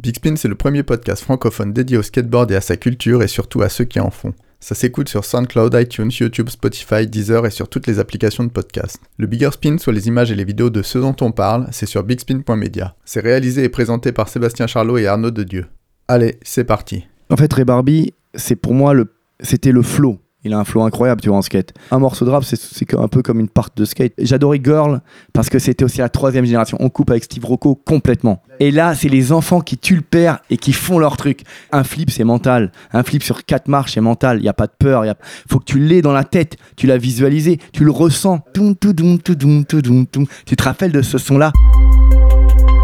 Big Spin, c'est le premier podcast francophone dédié au skateboard et à sa culture et surtout à ceux qui en font. Ça s'écoute sur SoundCloud, iTunes, YouTube, Spotify, Deezer et sur toutes les applications de podcast. Le Bigger Spin, soit les images et les vidéos de ceux dont on parle, c'est sur bigspin.media. C'est réalisé et présenté par Sébastien Charlot et Arnaud de Dieu. Allez, c'est parti. En fait, Ray Barbie, c'est pour moi le, c'était le flow. Il a un flow incroyable, tu vois, en skate. Un morceau de rap, c'est, un peu comme une part de skate. J'adorais Girl parce que c'était aussi la troisième génération. On coupe avec Steve Rocco complètement. Et là, c'est les enfants qui tuent le père et qui font leur truc. Un flip, c'est mental. Un flip sur quatre marches, c'est mental. Il n'y a pas de peur. Il faut que tu l'aies dans la tête. Tu l'as visualisé. Tu le ressens. Tu te rappelles de ce son-là?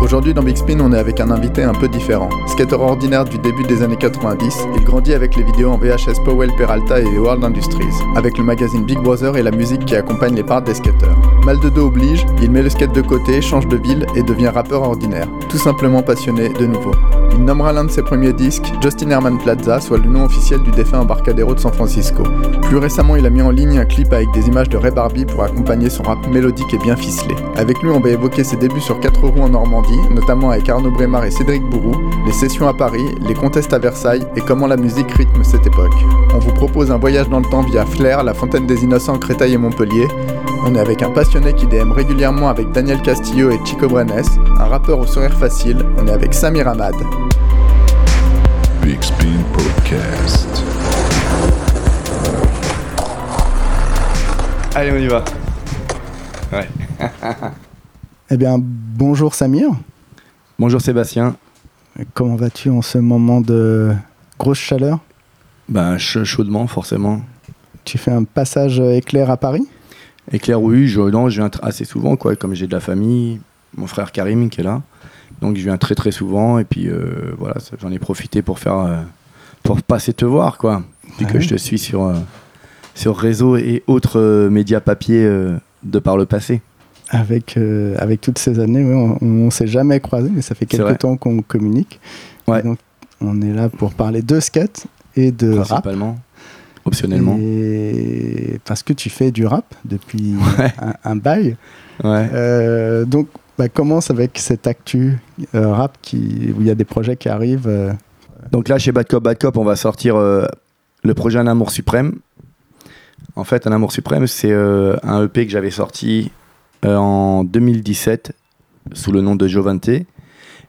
Aujourd'hui dans Big Spin, on est avec un invité un peu différent. Skater ordinaire du début des années 90, il grandit avec les vidéos en VHS Powell Peralta et World Industries, avec le magazine Big Brother et la musique qui accompagne les parts des skateurs. Mal de dos oblige, il met le skate de côté, change de ville et devient rappeur ordinaire, tout simplement passionné de nouveau. Il nommera l'un de ses premiers disques Justin Herman Plaza, soit le nom officiel du défunt Embarcadero de San Francisco. Plus récemment, il a mis en ligne un clip avec des images de Ray Barbie pour accompagner son rap mélodique et bien ficelé. Avec lui, on va évoquer ses débuts sur 4 roues en Normandie, notamment avec Arnaud Brémard et Cédric Bourou, les sessions à Paris, les contests à Versailles et comment la musique rythme cette époque. On vous propose un voyage dans le temps via Flair, la Fontaine des Innocents, Créteil et Montpellier. On est avec un passionné qui DM régulièrement avec Daniel Castillo et Chico Brenes, un rappeur au sourire facile. On est avec Samir Ahmad. Big Spin Podcast. Allez, on y va. Ouais. Eh bien, bonjour Samir. Bonjour Sébastien. Comment vas-tu en ce moment de grosse chaleur? Ben, ch- chaudement, forcément. Tu fais un passage éclair à Paris? Éclair, oui, je, non, je viens assez souvent, quoi. Comme j'ai de la famille, mon frère Karim qui est là. Donc, je viens très, très souvent. Et puis, euh, voilà, j'en ai profité pour faire. euh, pour passer te voir, quoi. Vu que Ouais. je te suis sur, euh, sur réseau et autres médias papier de par le passé. Avec, euh, avec toutes ces années, oui, on ne s'est jamais croisés, mais ça fait quelques temps qu'on communique. Ouais. Donc, on est là pour parler de skate et de rap. Principalement. Optionnellement. Et parce que tu fais du rap depuis Ouais. un, un bail. Ouais. Euh, donc, bah, commence avec cette actu euh, rap qui, où il y a des projets qui arrivent. euh, Donc là, chez Bad Cop, Bad Cop, on va sortir le projet Un Amour Suprême. En fait, Un Amour Suprême, c'est un EP que j'avais sorti en 2017 sous le nom de Jovante.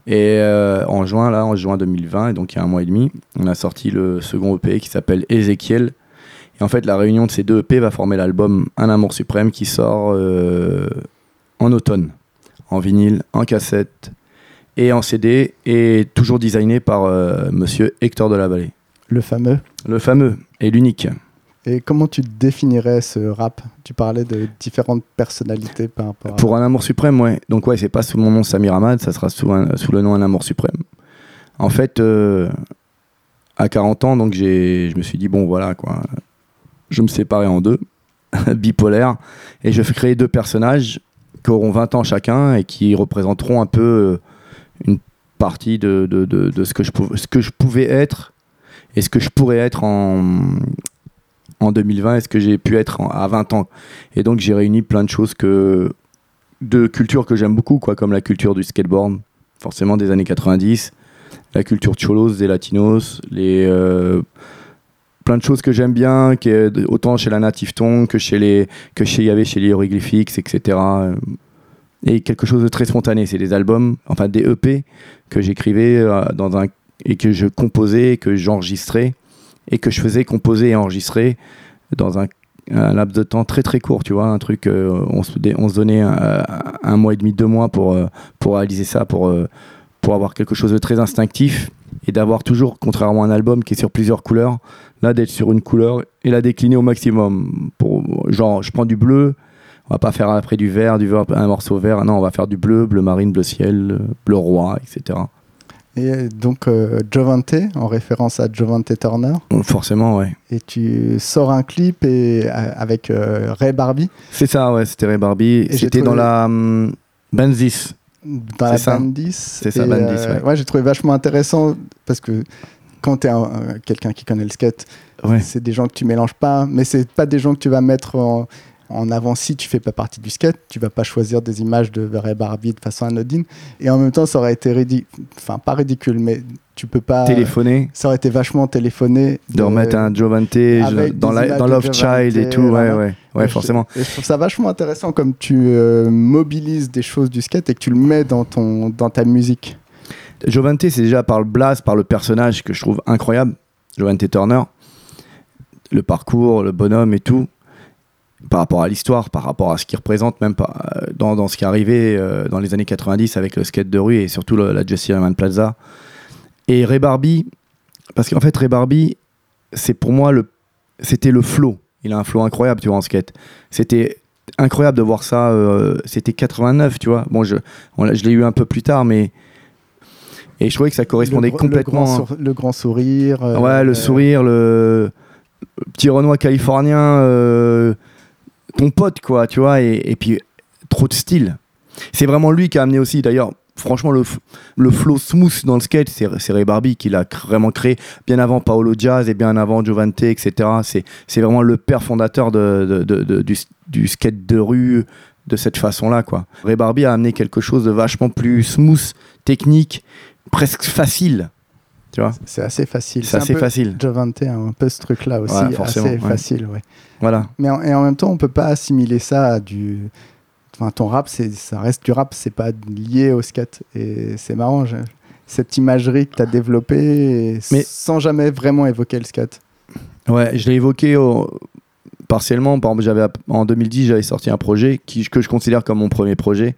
Et euh, en juin, là, en juin 2020, et donc il y a un mois et demi, on a sorti le second EP qui s'appelle Ezekiel. Et en fait, la réunion de ces deux EP va former l'album Un Amour Suprême qui sort euh, en automne, en vinyle, en cassette et en CD, et toujours designé par euh, monsieur Hector de la Vallée. le fameux. Le fameux et l'unique. Et comment tu définirais ce rap? Tu parlais de différentes personnalités par rapport à... Pour un amour suprême, ouais. Donc ouais, c'est pas sous mon nom Samir Ahmad, ça sera sous, le nom Un amour suprême. En fait, euh, à 40 ans, donc j'ai, je me suis dit bon voilà quoi, je me séparais en deux, bipolaire, et je vais créer deux personnages qui auront 20 ans chacun et qui représenteront un peu euh, une partie de, de, de, de ce, que je pou- ce que je pouvais être et ce que je pourrais être en, en 2020 et ce que j'ai pu être à 20 ans? Et donc j'ai réuni plein de choses que de cultures que j'aime beaucoup, quoi, comme la culture du skateboard, forcément des années 90, la culture cholos des latinos, les euh, plein de choses que j'aime bien, qui autant chez la Native Tongue que chez les que chez chez les Hieroglyphics, etc. Et quelque chose de très spontané, c'est des albums, enfin des EP que j'écrivais euh, dans un et que je composais, que j'enregistrais et que je faisais composer et enregistrer dans un laps de temps très très court, tu vois, un truc, euh, on, se, donnait un, un mois et demi, deux mois pour, euh, pour réaliser ça, pour, euh, pour avoir quelque chose de très instinctif et d'avoir toujours, contrairement à un album qui est sur plusieurs couleurs, là d'être sur une couleur et la décliner au maximum. Pour, genre, je prends du bleu, on va pas faire après du vert, du vert, un morceau vert, non, on va faire du bleu, bleu marine, bleu ciel, euh, bleu roi, etc. Et donc, euh, Jovante, en référence à Jovante Turner. Donc, Forcément, ouais. Et tu sors un clip et, euh, avec euh, Ray Barbie C'est ça, ouais, c'était Ray Barbie. C'était trouvé- dans la hum, Benzis. dans la C'est ça. bande 10. C'est ça, Et, bande 10, ouais. j'ai trouvé vachement intéressant parce que quand tu es quelqu'un qui connaît le skate, Ouais. c'est des gens que tu mélanges pas, mais c'est pas des gens que tu vas mettre en, en avant si tu fais pas partie du skate, tu vas pas choisir des images de Ray Barbie de façon anodine. Et en même temps, ça aurait été ridicule, enfin pas ridicule, mais tu peux pas. Téléphoner, Ça aurait été vachement téléphoné. de remettre un Jovante dans, la- Love Child et tout. Ouais, ouais, ouais, Et je- forcément. Et je trouve ça vachement intéressant comme tu euh, mobilises des choses du skate et que tu le mets dans, ton, dans ta musique. Jovante, c'est déjà par le blast, par le personnage que je trouve incroyable. Jovante Turner. Le parcours, le bonhomme et tout. Par rapport à l'histoire, par rapport à ce qu'il représente, même par- euh, dans, dans ce qui est arrivé euh, dans les années 90 avec le skate de rue et surtout le- la Jesse Herman Plaza. Et Ray Barbie, parce qu'en fait, Ray Barbie, c'est pour moi le. C'était le flow. Il a un flow incroyable, tu vois, en skate. C'était incroyable de voir ça. euh, c'était 89, tu vois. Bon, je, on je l'ai eu un peu plus tard, mais. Et je trouvais que ça correspondait le, complètement. Le grand, le grand sourire. euh, Ouais, le sourire, le petit Renoir californien, ton pote, quoi, tu vois, et, puis trop de style. C'est vraiment lui qui a amené aussi, d'ailleurs, franchement, le, le flow smooth dans le skate, c'est Ray Barbie qui l'a vraiment créé, bien avant Paolo Jazz et bien avant Giovante, etc. C'est vraiment le père fondateur de- de- du, du skate de rue de cette façon-là, quoi. Ray Barbie a amené quelque chose de vachement plus smooth, technique, presque facile, tu vois. C'est assez facile. C'est assez facile. Jovante a un peu ce truc-là aussi, Ouais, assez facile. Ouais. Voilà. Mais en, et en même temps, on peut pas assimiler ça à du. Enfin, ton rap, ça reste du rap, c'est pas lié au skate. Et c'est marrant, je- cette imagerie que tu as développée Mais- sans jamais vraiment évoquer le skate. Ouais, je l'ai évoqué au- partiellement. Par j'avais, en 2010, j'avais sorti un projet qui, que je considère comme mon premier projet,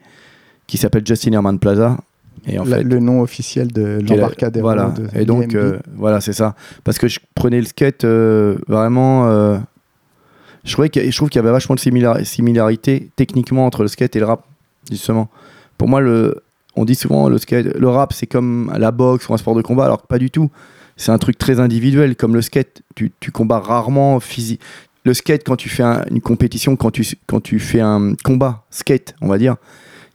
qui s'appelle Justin Herman Plaza. Et en La- fait, le nom officiel de l'embarcadero voilà. de Et donc, euh, voilà, c'est ça. Parce que je prenais le skate euh, vraiment. euh, je, trouvais que- je trouve qu'il y avait vachement de simila- similarité techniquement entre le skate et le rap, justement. Pour moi, le, on dit souvent le skate, le rap, c'est comme la boxe ou un sport de combat, alors que pas du tout. C'est un truc très individuel, comme le skate. Tu, tu combats rarement physique. Le skate, quand tu fais un- une compétition, quand tu, quand tu fais un combat skate, on va dire,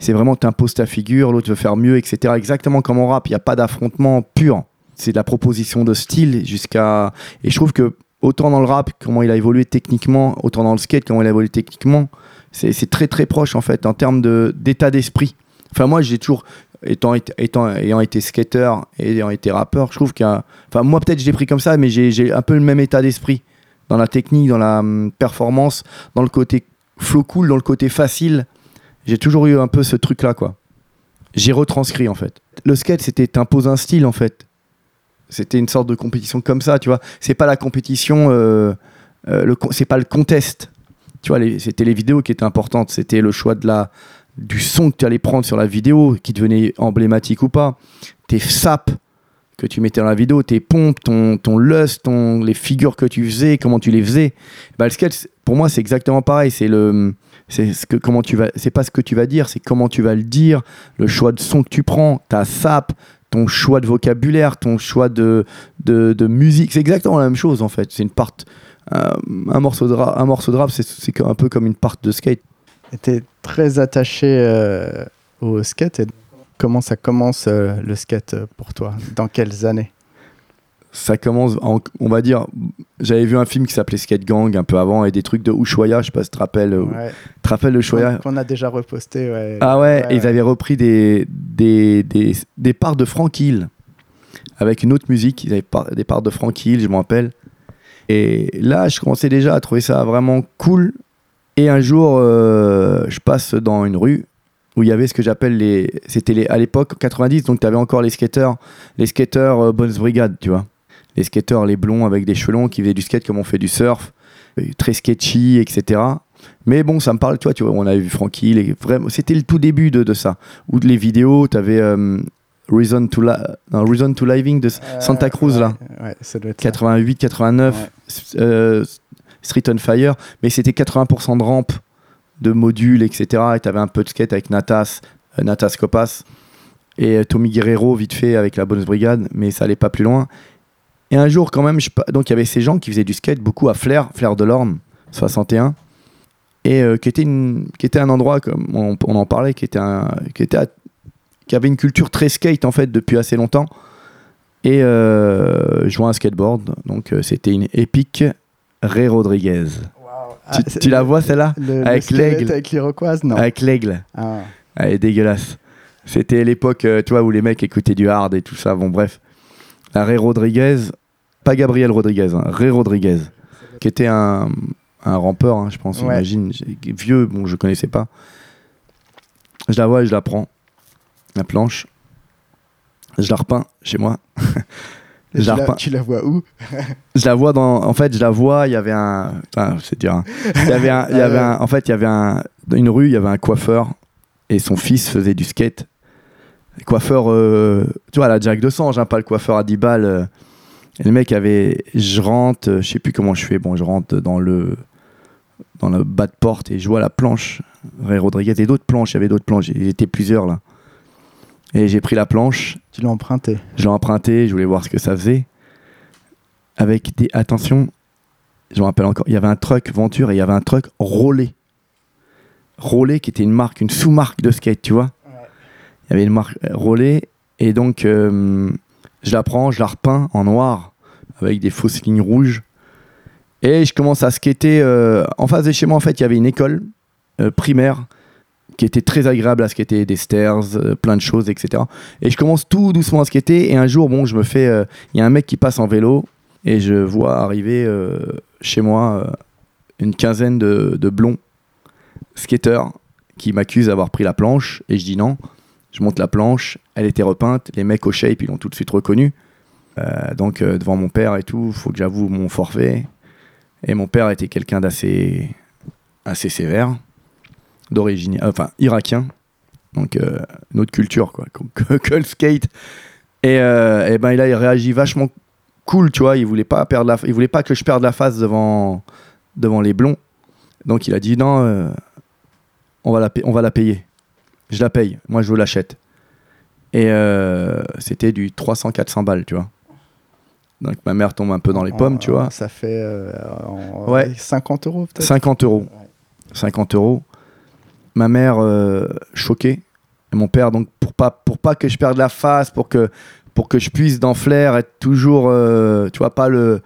c'est vraiment tu imposes ta figure, l'autre veut faire mieux, etc. Exactement comme en rap, il n'y a pas d'affrontement pur. C'est de la proposition de style jusqu'à. Et je trouve que autant dans le rap, comment il a évolué techniquement, autant dans le skate, comment il a évolué techniquement, c'est très très proche en fait en termes d'état d'esprit. Enfin, moi j'ai toujours. Étant, étant, ayant été skater et ayant été rappeur, je trouve a. Enfin, moi peut-être je l'ai pris comme ça, mais j'ai j'ai un peu le même état d'esprit dans la technique, dans la hum, performance, dans le côté flow cool, dans le côté facile. J'ai toujours eu un peu ce truc-là, quoi. J'ai retranscrit, en fait. Le skate, c'était t'imposes un style, en fait. C'était une sorte de compétition comme ça, tu vois. C'est pas la compétition, euh, euh, c'est pas le contest. Tu vois, c'était les vidéos qui étaient importantes. C'était le choix de la, du son que tu allais prendre sur la vidéo, qui devenait emblématique ou pas. Tes saps que tu mettais dans la vidéo, tes pompes, ton, ton lust, ton, les figures que tu faisais, comment tu les faisais. Bah, le c'est- pour moi, c'est exactement pareil. C'est le, c'est ce que comment tu vas, c'est pas ce que tu vas dire, c'est comment tu vas le dire, le choix de son que tu prends, ta sap, ton choix de vocabulaire, ton choix de, de, de musique. C'est exactement la même chose en fait. C'est une part, un, un morceau de rap, morceau de rap, c'est, un peu comme une part de skate. Tu es très attaché euh, au skate. Et comment ça commence euh, le skate euh, pour toi? Dans quelles années? Ça commence, en- on va dire, j'avais vu un film qui s'appelait Skate Gang un peu avant et des trucs de Ushuaïa, je sais pas si tu te rappelles, euh, Ouais. te rappelles Ushuaïa Qu'on a déjà reposté. Ouais. Ah ouais, et ils avaient repris des, des, des, des parts de Frank Hill avec une autre musique. Ils avaient par- des parts de Frank Hill, je me rappelle. Et là, je commençais déjà à trouver ça vraiment cool. Et un jour, euh, je passe dans une rue où il y avait ce que j'appelle les. C'était à l'époque, 90, donc tu avais encore les skateurs, les skateurs euh, Bones Brigade, tu vois. Les skateurs, les blonds avec des cheveux longs qui faisaient du skate comme on fait du surf, euh, très sketchy, etc. Mais bon, ça me parle, tu vois, tu vois on avait vu Frankie, les, c'était le tout début de, de ça. Ou de les vidéos, tu avais Reason, to non, Reason to Living de Euh, Santa Cruz, ouais, là, Ouais, ça doit être ça. 88, 89, Ouais. euh, Street on Fire, mais c'était 80% de rampe, de modules, etc. Et tu avais un peu de skate avec Natas, euh, Natas Copas, et euh, Tommy Guerrero, vite fait, avec la Bonus Brigade, mais ça allait pas plus loin. Et un jour, quand même, donc il y avait ces gens qui faisaient du skate, beaucoup à Flair, Flair de l'Orne, 61, et euh, qui, était qui était un endroit, comme on, en parlait, qui, était qui, avait une culture très skate, en fait, depuis assez longtemps. Et euh, je skateboard, donc c'était une épique Ray Rodriguez. Tu, c'est- tu la vois celle-là le, avec l'aigle. Avec l'iroquoise, non. Avec l'aigle. Ah. Elle est dégueulasse. C'était l'époque, euh, tu vois, où les mecs écoutaient du hard et tout ça. Bon, bref. La Ray Rodriguez, pas Gabriel Rodriguez, hein, Ray Rodriguez, qui était un, un rampeur, hein, je pense, Ouais. imagine. Vieux, bon, je connaissais pas. Je la vois et je la prends. La planche. Je la repeins chez moi. Et je, la tu, la, vois où je la vois dans. En fait, je la vois, il y avait un. Putain, c'est dur. hein. Il y avait un. il y avait un- en fait, il y avait un. Dans une rue, il y avait un coiffeur et son fils faisait du skate. Coiffeur, euh, tu vois, la Jack de Sange, hein, pas le coiffeur à 10 balles. euh. Et le mec avait. Je rentre, euh, je sais plus comment je fais. Bon, je rentre dans le. Dans le bas de porte et je vois la planche. Ray Rodriguez et d'autres planches, il y avait d'autres planches. Il était plusieurs là. Et j'ai pris la planche, Tu l'as emprunté. je l'ai emprunté, je voulais voir ce que ça faisait. Avec des. Attention, je me rappelle encore, il y avait un truck Venture et il y avait un truck Rollet. Rollet qui était une marque, une sous-marque de skate, tu vois. Il y avait une marque euh, Rollet et donc euh, je la prends, je la repeins en noir avec des fausses lignes rouges. Et je commence à skater. euh, en face de chez moi, en fait, il y avait une école euh, primaire qui était très agréable à skater, des stairs, euh, plein de choses, etc. Et je commence tout doucement à skater. Et un jour, bon, je me fais. euh, Il y a un mec qui passe en vélo et je vois arriver euh, chez moi une quinzaine de, de blonds skateurs qui m'accusent d'avoir pris la planche. Et je dis non. Je monte la planche, elle était repeinte. Les mecs au shape, ils l'ont tout de suite reconnu. Euh, donc, devant mon père et tout, faut que j'avoue mon forfait. Et mon père était quelqu'un d'assez assez sévère, d'origine, enfin irakien, donc euh, une autre culture quoi, que, que le skate. Et, euh, et ben là, il réagit vachement cool, tu vois. Il voulait pas perdre la, il voulait pas que je perde la face devant devant les blonds. Donc il a dit non, euh, on va la, on va la payer. Je la paye. Moi, je l'achète. Et euh, c'était du 300-400 balles, tu vois. Donc ma mère tombe un peu dans les pommes, tu vois. Ça fait en- Ouais. 50 euros peut-être? 50 euros. Ouais. 50 euros. Ma mère euh, choquée. Et mon père, donc, pour pas, pour pas que je perde la face, pour que, pour que je puisse dans Flair être toujours, euh, tu vois, pas le,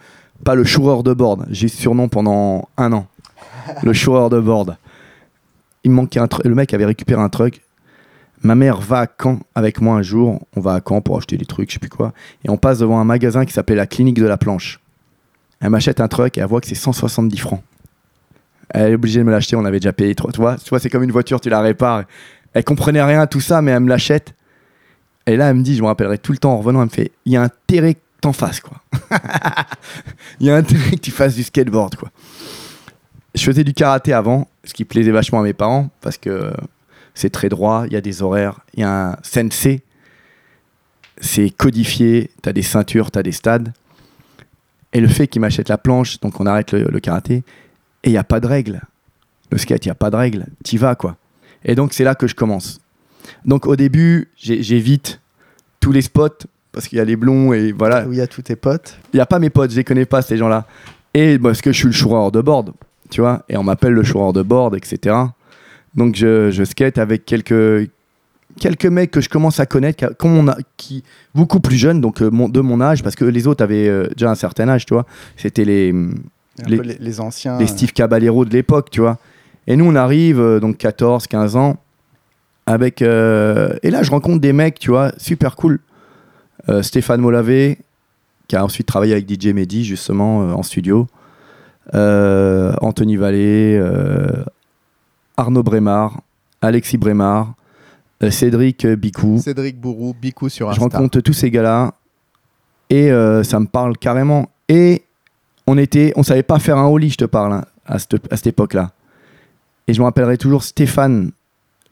pas le choureur de board. J'ai ce surnom pendant un an. Le choureur de board. Il me manquait un truc. Le mec avait récupéré un truc. Ma mère va à Caen avec moi un jour. On va à Caen pour acheter des trucs, je sais plus quoi. Et on passe devant un magasin qui s'appelait la Clinique de la Planche. Elle m'achète un truc et elle voit que c'est 170 francs. Elle est obligée de me l'acheter, on avait déjà payé. trois- Tu vois, tu vois c'est comme une voiture, tu la répares. Elle comprenait rien à tout ça, mais elle me l'achète. Et là, elle me dit, je me rappellerai tout le temps en revenant, elle me fait, il y a intérêt que t'en fasses, quoi. Il y a intérêt que tu fasses du skateboard, quoi. Je faisais du karaté avant, ce qui plaisait vachement à mes parents, parce que c'est très droit, il y a des horaires, il y a un sensei, c'est codifié, t'as des ceintures, t'as des stades. Et le fait qu'il m'achète la planche, donc on arrête le karaté, et il n'y a pas de règles. Le skate, il n'y a pas de règles. T'y vas, quoi. Et donc, c'est là que je commence. Donc, au début, j'évite tous les spots parce qu'il y a les blonds et voilà. Où il y a tous tes potes Il n'y a pas mes potes, je les connais pas, ces gens-là. Et parce que je suis le choureur de board, tu vois. Et on m'appelle le choureur de board, etc. Donc, je, je skate avec quelques, quelques mecs que je commence à connaître, qui, comme on a- qui beaucoup plus jeunes, donc euh, mon- de mon âge, parce que les autres avaient euh, déjà un certain âge, tu vois. C'était les Les- peu les, les anciens. les Steve Caballero de l'époque, tu vois. Et nous, on arrive, euh, donc 14, 15 ans, avec. euh, et là, je rencontre des mecs, tu vois, super cool. Euh, Stéphane Molavé, qui a ensuite travaillé avec DJ Mehdi, justement, euh, en studio. Anthony Vallée, Arnaud Brémard, Alexis Brémard, Cédric Bicou. Cédric Bourou, Bicou sur Je Insta. rencontre tous ces gars-là et ça me parle carrément. Et on était, on savait pas faire un holly, je te parle, hein, à cette, à cette époque-là. Et je me rappellerai toujours Stéphane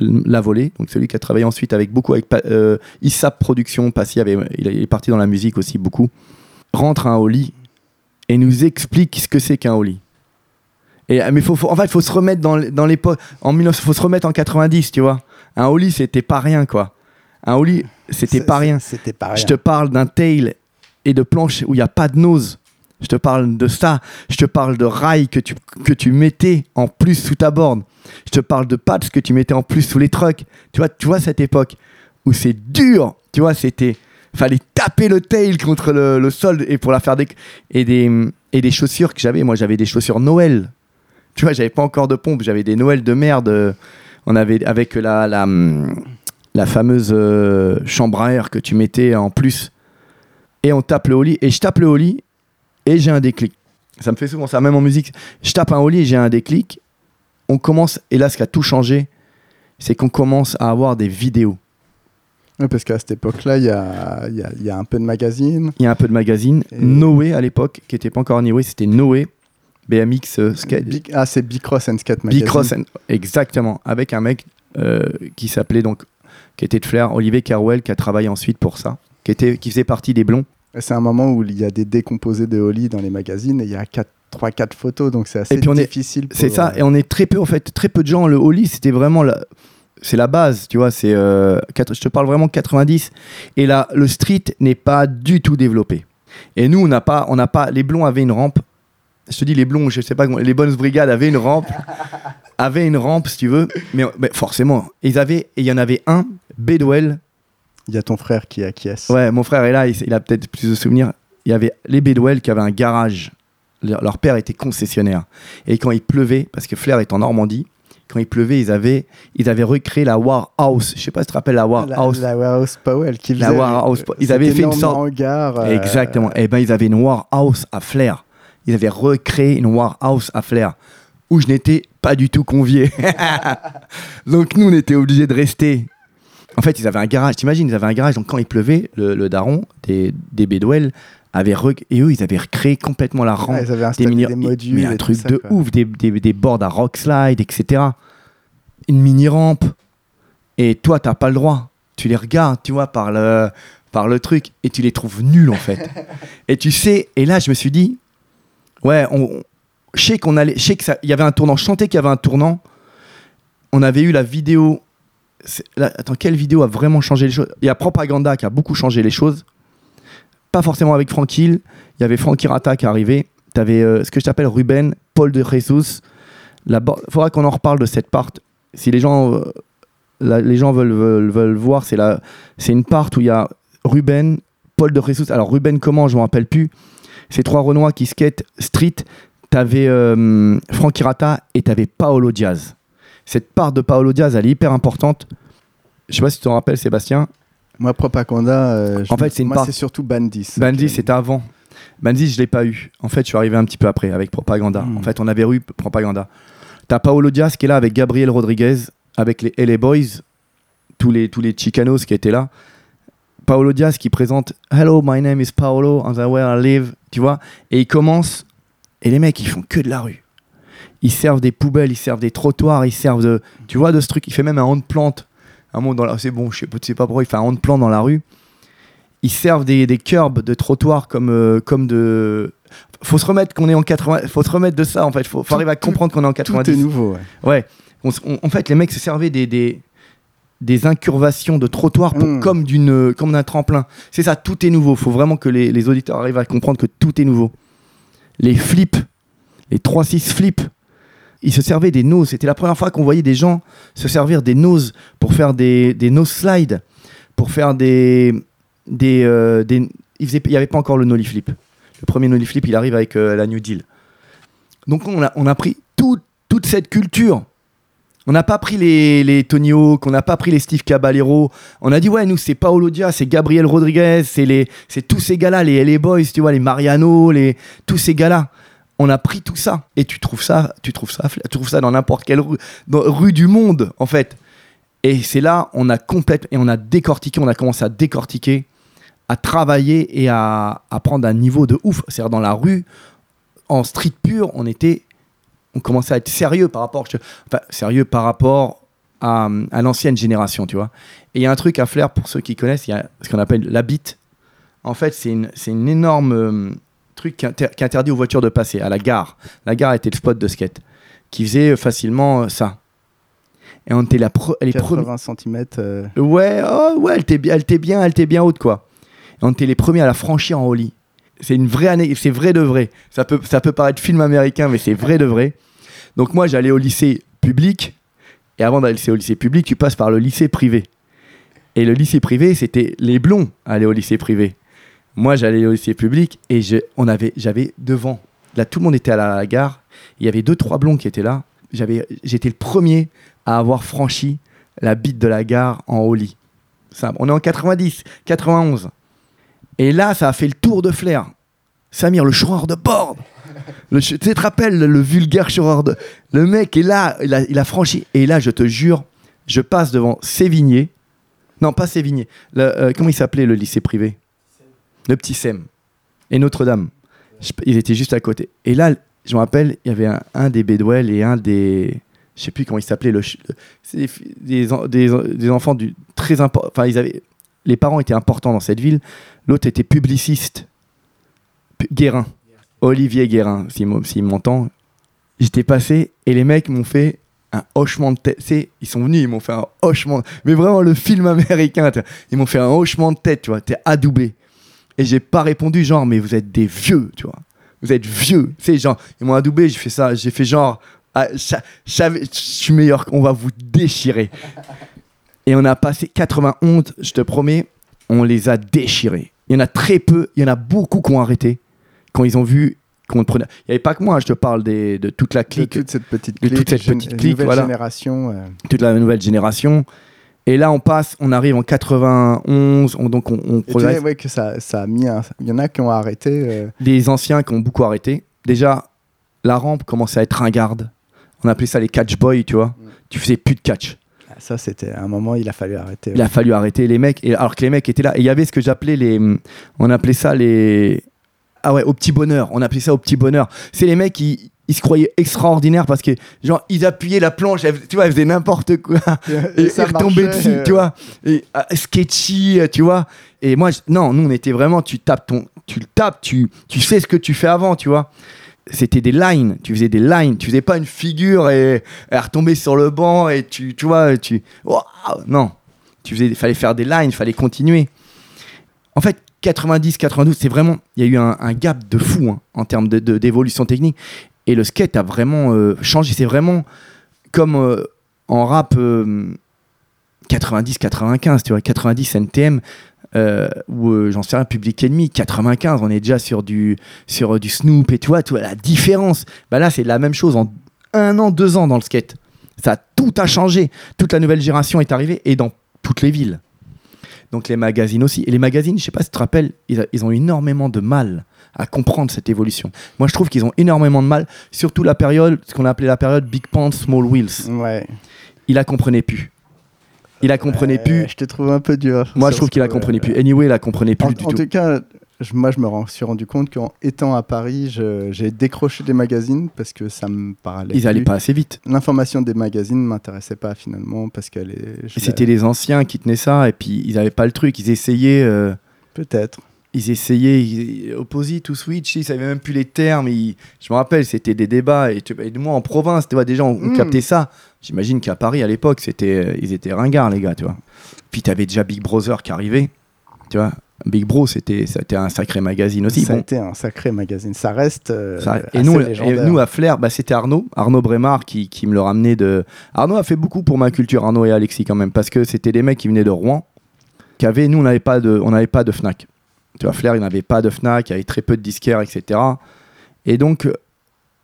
Lavolée, donc celui qui a travaillé ensuite avec beaucoup avec euh, ISAP Productions, Passy avait, il est parti dans la musique aussi beaucoup, rentre un holly et nous explique ce que c'est qu'un holly. Et, mais faut, faut- en fait, il faut se remettre dans, dans l'époque, en 1900, faut se remettre en 90, tu vois. Un holly, c'était pas rien, quoi. Un holly, c'était pas rien. C'était pas rien. Je te parle d'un tail et de planche où il n'y a pas de nose. Je te parle de ça. Je te parle de rails que tu, que tu mettais en plus sous ta borne. Je te parle de pads que tu mettais en plus sous les trucks. Tu vois, tu vois cette époque où c'est dur. Tu vois, c'était. Fallait taper le tail contre le, sol et pour la faire des. Et des, et des chaussures que j'avais. Moi, j'avais des chaussures Noël. Tu vois, j'avais pas encore de pompe, j'avais des Noëls de merde. On avait avec la, la fameuse euh, chambre à air que tu mettais en plus. Et on tape le holly, et je tape le holly, et j'ai un déclic. Ça me fait souvent ça, même en musique. Je tape un holly et j'ai un déclic. On commence, et là, ce qui a tout changé, c'est qu'on commence à avoir des vidéos. Ouais, parce qu'à cette époque-là, il y a, il y, a, il y a un peu de magazines. Il y a un peu de magazines. Et- Noé à l'époque, qui n'était pas encore Noé, c'était Noé, BMX euh, Skate. Big- ah, c'est Bicross and Skate Magazine. Bicross, and- exactement, avec un mec euh, qui s'appelait donc, qui était de Flair, Olivier Carwell, qui a travaillé ensuite pour ça, qui, était, qui faisait partie des blonds. C'est un moment où il y a des décomposés de Holly dans les magazines et il y a 3-4 photos, donc c'est assez Et puis on difficile. C'est ça, euh, et on est très peu, en fait, très peu de gens. Le Holly, c'était vraiment la, c'est la base, tu vois. C'est, euh, je te parle vraiment 90. Et là, le street n'est pas du tout développé. Et nous, on n'a pas, on n'a pas. Les blonds avaient une rampe. Je te dis, les blonds, je sais pas, les bonnes brigades avaient une rampe, avaient une rampe, si tu veux. Mais, mais forcément, ils avaient, et il y en avait un, Bedwell. Il y a ton frère qui acquiesce. Ouais, mon frère est là, il, il a peut-être plus de souvenirs. Il y avait les Bedwell qui avaient un garage. Leur, leur père était concessionnaire. Et quand il pleuvait, parce que Flair est en Normandie, quand il pleuvait, ils avaient, ils avaient recréé la War House. Je sais pas si tu te rappelles la War La, House. la Warehouse Powell qui La faisait Warehouse Powell. Ils avaient fait une sorte- hangar, euh, Exactement. Et ben ils avaient une War House à Flair. Ils avaient recréé une War House à Flair où je n'étais pas du tout convié. donc nous, on était obligés de rester. En fait, ils avaient un garage. T'imagines, ils avaient un garage. Donc quand il pleuvait, le, le daron des, des Bedwell avait et eux, ils avaient recréé complètement la rampe. ah, ils avaient des, mini- des modules. mais un truc ça, de quoi. ouf, des, des, des boards à rock slide, etc. Une mini rampe. Et toi, t'as pas le droit. Tu les regardes, tu vois, par le, par le truc, et tu les trouves nuls en fait. et tu sais, et là, je me suis dit, ouais, on, je sais qu'on allait, je sais que ça, il y avait un tournant. Je sentais qu'il y avait un tournant. On avait eu la vidéo. Attends, quelle vidéo a vraiment changé les choses? Il y a Propaganda qui a beaucoup changé les choses. Pas forcément avec Frank Hill. Il y avait Frankie Rata qui est arrivé. Tu avais ce que je t'appelle Ruben, Paul de Jesus. Il faudra qu'on en reparle de cette part. Si les gens, euh, les gens veulent, voir, c'est une part où il y a Ruben, Paul de Jesus. Alors Ruben, comment? Je ne me rappelle plus. Ces trois Renois qui skate street. Tu avais Frankie Rata et tu avais Paolo Diaz. Cette part de Paolo Diaz, elle est hyper importante. Je sais pas si tu t'en rappelles, Sébastien. Moi, Propaganda, euh, En fait, c'est part- surtout Bandis. Bandit, Ok. c'était avant. Bandit, je l'ai pas eu. En fait, je suis arrivé un petit peu après avec Propaganda. Hmm. En fait, on avait eu Propaganda. T'as Paolo Diaz qui est là avec Gabriel Rodriguez, avec les LA Boys, tous les, tous les Chicanos qui étaient là. Paolo Diaz qui présente Hello, my name is Paolo, and the where I live. Tu vois Et il commence, et les mecs, ils font que de la rue. Ils servent des poubelles, ils servent des trottoirs, ils servent de. Tu vois, de ce truc. Il fait même un hand-plante. Un mot dans la. C'est bon, je sais, sais pas pourquoi, il fait un hand-plant dans la rue ils servent des, des curbs de trottoir comme, euh, comme de. Faut se remettre qu'on est en 80. Faut se remettre de ça en fait. Faut, faut Tout- arriver à tout- comprendre qu'on est en Tout 90. est nouveau. ouais. Ouais. On s- on- en fait, les mecs se servaient des, des, des incurvations de trottoir pour, Mm. comme d'une comme d'un tremplin. C'est ça, tout est nouveau. Faut vraiment que les, les auditeurs arrivent à comprendre que tout est nouveau. Les flips, les 3-6 flips, ils se servaient des noses. C'était la première fois qu'on voyait des gens se servir des noses pour faire des, des nose slides, pour faire des. des, euh, des il n'y avait pas encore le nollie flip. Le premier nollie flip, il arrive avec euh, la New Deal. Donc on a, on a pris tout- toute cette culture. On n'a pas pris les, les Tony Hawk, on n'a pas pris les Steve Caballero. On a dit, ouais, nous, c'est Paolo Dia, c'est Gabriel Rodriguez, c'est tous ces gars-là, les LA Boys, tu vois, les Mariano, les, tous ces gars-là. On a pris tout ça. Et tu trouves ça, tu trouves ça, tu trouves ça dans n'importe quelle rue, du monde, en fait. Et c'est là, on a complète, et on a décortiqué, on a commencé à décortiquer, à travailler et à, à prendre un niveau de ouf. C'est-à-dire, dans la rue, en street pur, on était, on commençait à être sérieux par rapport, sérieux par rapport à, l'ancienne génération, tu vois. Et il y a un truc à Flair, pour ceux qui connaissent, il y a ce qu'on appelle la bite. En fait, c'est une, une énorme truc qui, inter- qui interdit aux voitures de passer, à la gare. La gare était le spot de skate, qui faisait facilement euh, ça. Et on était la pre- les premiers. 80 cm. Ouais, oh, ouais, elle était bien, elle était bien, elle était bien haute quoi. Et on était les premiers à la franchir en holly. C'est une vraie année, c'est vrai de vrai. Ça peut, ça peut paraître film américain, mais c'est vrai de vrai. Donc moi, j'allais au lycée public, et avant d'aller au lycée public, tu passes par le lycée privé. Et le lycée privé, c'était les blonds allaient au lycée privé. Moi, j'allais au lycée public, et on avait, j'avais devant Là, tout le monde était à la, gare. Il y avait deux, trois blonds qui étaient là. J'avais, j'étais le premier à avoir franchi la bite de la gare en. Ça, on est en 90, 91. Et là, ça a fait le tour de flair. Samir, le choureur de bord. Tu te rappelles le, vulgaire choureur de. Le mec est là, il a, franchi. Et là, je te jure, je passe devant Sévigné. Non, pas Sévigné. Euh, comment il s'appelait le lycée privé? Le petit Sem. Et Notre-Dame. Ils étaient juste à côté. Et là, je me rappelle, il y avait un, des Bedwell et un des. Je sais plus comment il s'appelait. Le, des, enfants très importants. Enfin. Les parents étaient importants dans cette ville. L'autre était publiciste. Pu- Guérin. Olivier Guérin, s'il s'il m'entend. J'étais passé et les mecs m'ont fait un hochement de tête. Ils sont venus, ils m'ont fait un hochement. Mais vraiment le film américain. Ils m'ont fait un hochement de tête, tu vois. T'es adoubé. Et j'ai pas répondu genre, mais vous êtes des vieux, tu vois. Vous êtes vieux. Tu sais, genre, ils m'ont adoubé, j'ai fait ça. J'ai fait genre, ah, je suis meilleur, on va vous déchirer. Et on a passé 91, je te promets, on les a déchirés. Il y en a très peu, il y en a beaucoup qui ont arrêté quand ils ont vu qu'on prenait. Il n'y avait pas que moi, je te parle des, de toute la De clique, toute cette petite de clique, toute cette petite clique, voilà. génération. euh, toute la nouvelle génération. Et là, on passe, on arrive en 91, on- donc on, on progresse. sais, ouais, que ça, ça a mis Il y en a qui ont arrêté. euh, Les anciens qui ont beaucoup arrêté. Déjà, la rampe commençait à être ringarde. On appelait ça les catch boys, tu vois. Tu faisais plus de catch. ah, ça, c'était à un moment, il a fallu arrêter. Il a fallu arrêter les mecs, et, alors que les mecs étaient là. Et il y avait ce que j'appelais les. On appelait ça les. Ah ouais, au petit bonheur. On appelait ça au petit bonheur. C'est les mecs qui. Ils se croyaient extraordinaires parce que, genre, ils appuyaient la planche, elle- tu vois, ils faisaient n'importe quoi. et, ça et retombaient marchait, dessus, euh, tu vois. Et, ah, sketchy, tu vois. Et moi, je- non, nous, on était vraiment, tu tapes ton, tu le tapes, tu, tu sais ce que tu fais avant, tu vois. C'était des lines, tu faisais des lines, tu faisais pas une figure et elle retombait sur le banc et tu, tu vois, tu, non, tu faisais, fallait faire des lines, fallait continuer. En fait, 90, 92, c'est vraiment, il y a eu un, un gap de fou hein, en termes de- d'évolution technique. Et le skate a vraiment euh, changé. C'est vraiment comme euh, en rap 90-95, tu vois, 90 NTM, euh, ou euh, j'en sais rien, Public Enemy, 95, on est déjà sur du, sur euh, du Snoop et tu vois, tu vois la différence. Bah là, c'est la même chose en un an, deux ans dans le skate. Ça, tout a changé. Toute la nouvelle génération est arrivée et dans toutes les villes. Donc les magazines aussi. Et les magazines, je sais pas si tu te rappelles, ils ont énormément de mal à comprendre cette évolution. Moi, je trouve qu'ils ont énormément de mal, surtout la période, ce qu'on a appelé la période Big Pants, Small Wheels. Ouais. Il la comprenait plus. Il la comprenait Euh, plus. Je te trouve un peu dur. Moi, je trouve qu'il la que- comprenait plus. Anyway, il la comprenait plus En, du en tout. tout cas, je- moi, je me suis rendu compte qu'en étant à Paris, j'ai décroché des magazines parce que ça me parlait. Ils allaient plus. pas assez vite. L'information des magazines ne m'intéressait pas finalement parce qu'elle est. je Et C'était les anciens qui tenaient ça et puis ils avaient pas le truc. Ils essayaient. euh, Peut-être. Ils essayaient ils- opposite ou switch, ils savaient même plus les termes. ils- je me rappelle, c'était des débats. Et, moi, en province, tu vois, déjà, on, on Mm. captait ça. J'imagine qu'à Paris, à l'époque, c'était, ils étaient ringards, les gars, tu vois. Puis tu avais déjà Big Brother qui arrivait, tu vois. Big Bro, c'était, c'était un sacré magazine aussi. ça a Bon, été un sacré magazine. Ça reste. euh, ça- et, assez nous, et légendaire. nous, à Flair, bah, c'était Arnaud, Arnaud Brémard qui, qui me le ramenait de. Arnaud a fait beaucoup pour ma culture, Arnaud et Alexis quand même, parce que c'était des mecs qui venaient de Rouen, qui avaient, nous, on n'avait pas de, on n'avait pas de Fnac. Tu vois, Flair, il n'avait pas de Fnac, il y avait très peu de disquaires, etc. Et donc,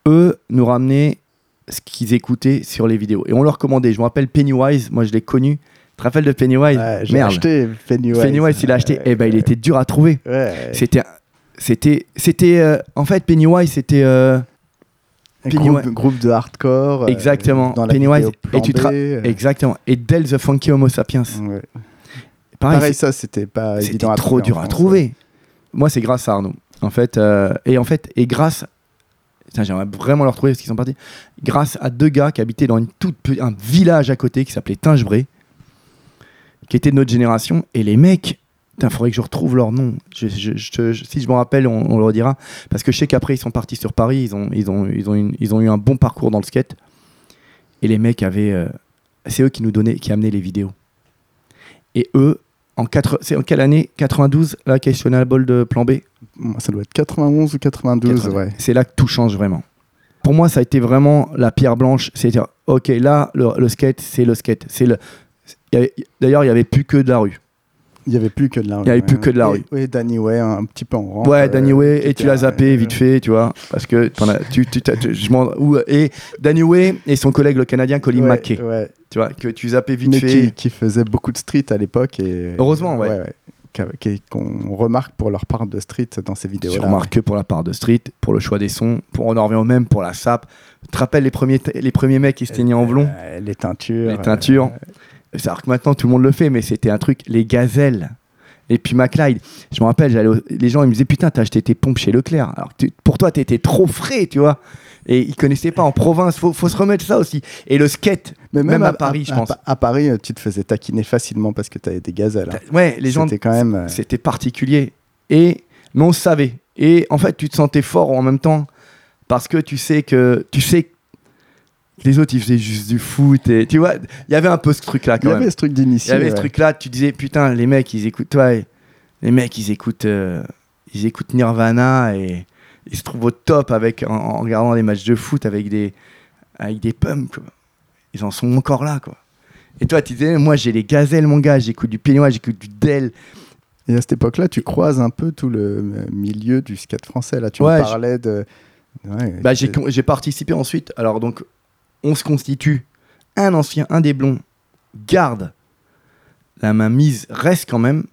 eux nous ramenaient ce qu'ils écoutaient sur les vidéos. Et on leur commandait. Je me rappelle Pennywise, moi je l'ai connu. Tu te rappelles de Pennywise Ouais, j'ai acheté Pennywise. Pennywise, il l'a acheté. Eh ben, il était dur à trouver. Ouais. C'était, c'était, c'était. euh, en fait, Pennywise, c'était. euh, Un Pennywise. groupe, groupe de hardcore. euh, Exactement. Dans la Pennywise. Et tu euh, Exactement. Et Del the Funky Homo sapiens. ouais. Pareil, Pareil, ça, c'était pas évident trop trouver dur à France, trouver. Moi, c'est grâce à Arnaud. En fait, euh, et en fait, et grâce. J'aimerais vraiment le retrouver parce qu'ils sont partis. Grâce à deux gars qui habitaient dans une toute un village à côté qui s'appelait Tingebré, qui était de notre génération. Et les mecs, il faudrait que je retrouve leur nom. Je- je- je te- je- si je me rappelle, on, on le redira. Parce que je sais qu'après, ils sont partis sur Paris. Ils ont, ils, ont, ils, ont une- ils ont eu un bon parcours dans le skate. Et les mecs avaient. euh, c'est eux qui nous donnaient, qui amenaient les vidéos. Et eux, en, c'est en quelle année? 92, là, questionable de plan B? Moi, Ça doit être 91 ou 92, 92. ouais. C'est là que tout change vraiment. Pour moi, ça a été vraiment la pierre blanche. C'est-à-dire, ok, là, le, le skate, c'est le skate. C'est le. D'ailleurs, il n'y avait plus que de la rue. Il y avait plus que de la rue. Il y avait plus que de la rue. Oui, Danny Way, un petit peu en rang. Ouais, euh, Danny Way, et tu l'as zappé vite fait, tu vois, parce que as, tu, tu, je m'en- et Danny Way et son collègue le Canadien Colin Ouais, tu vois, que tu zappais vite Mais fait. qui, qui faisait beaucoup de street à l'époque. et Heureusement, ouais. Qu'on remarque pour leur part de street dans ces vidéos. Tu remarques que pour la part de Street, pour le choix des sons, pour on en revient au même pour la sap. Tu te rappelles les premiers, les premiers mecs qui se teignaient en blond? les teintures. Les teintures. C'est-à-dire que maintenant tout le monde le fait, mais c'était un truc, les gazelles. Et puis McLeod, je me rappelle, j'allais les gens ils me disaient Putain, t'as acheté tes pompes chez Leclerc. Alors tu- pour toi, t'étais trop frais, tu vois. Et ils connaissaient pas en province, faut, faut se remettre ça aussi. Et le skate, Mais même, à, Paris, je pense. À, Paris, tu te faisais taquiner facilement parce que tu avais des gazelles. hein. Ouais, les gens, C'était quand même. euh, c'était particulier. Et, mais on savait. Et en fait, tu te sentais fort en même temps parce que tu sais que, tu sais que les autres, ils faisaient juste du foot. Et, tu vois, il y avait un peu ce truc-là Il y même. avait ce truc Il d'initié. y avait ce ouais. truc-là, tu disais, putain, les mecs, ils écoutent, ouais, les mecs, ils écoutent, euh, ils écoutent Nirvana et ils se trouvent au top avec, en, en regardant des matchs de foot avec des, avec des pumps, quoi. Ils en sont encore là, quoi. Et toi, tu disais, moi, j'ai les gazelles, mon gars, j'écoute du Pénois, j'écoute du Dell. Et à cette époque-là, tu croises un peu tout le euh, milieu du skate français. Là, tu Ouais, parlais de. Ouais, Bah, j'ai participé ensuite. Alors, donc, on se constitue. Un ancien, un des blonds, garde la main mise, reste quand même,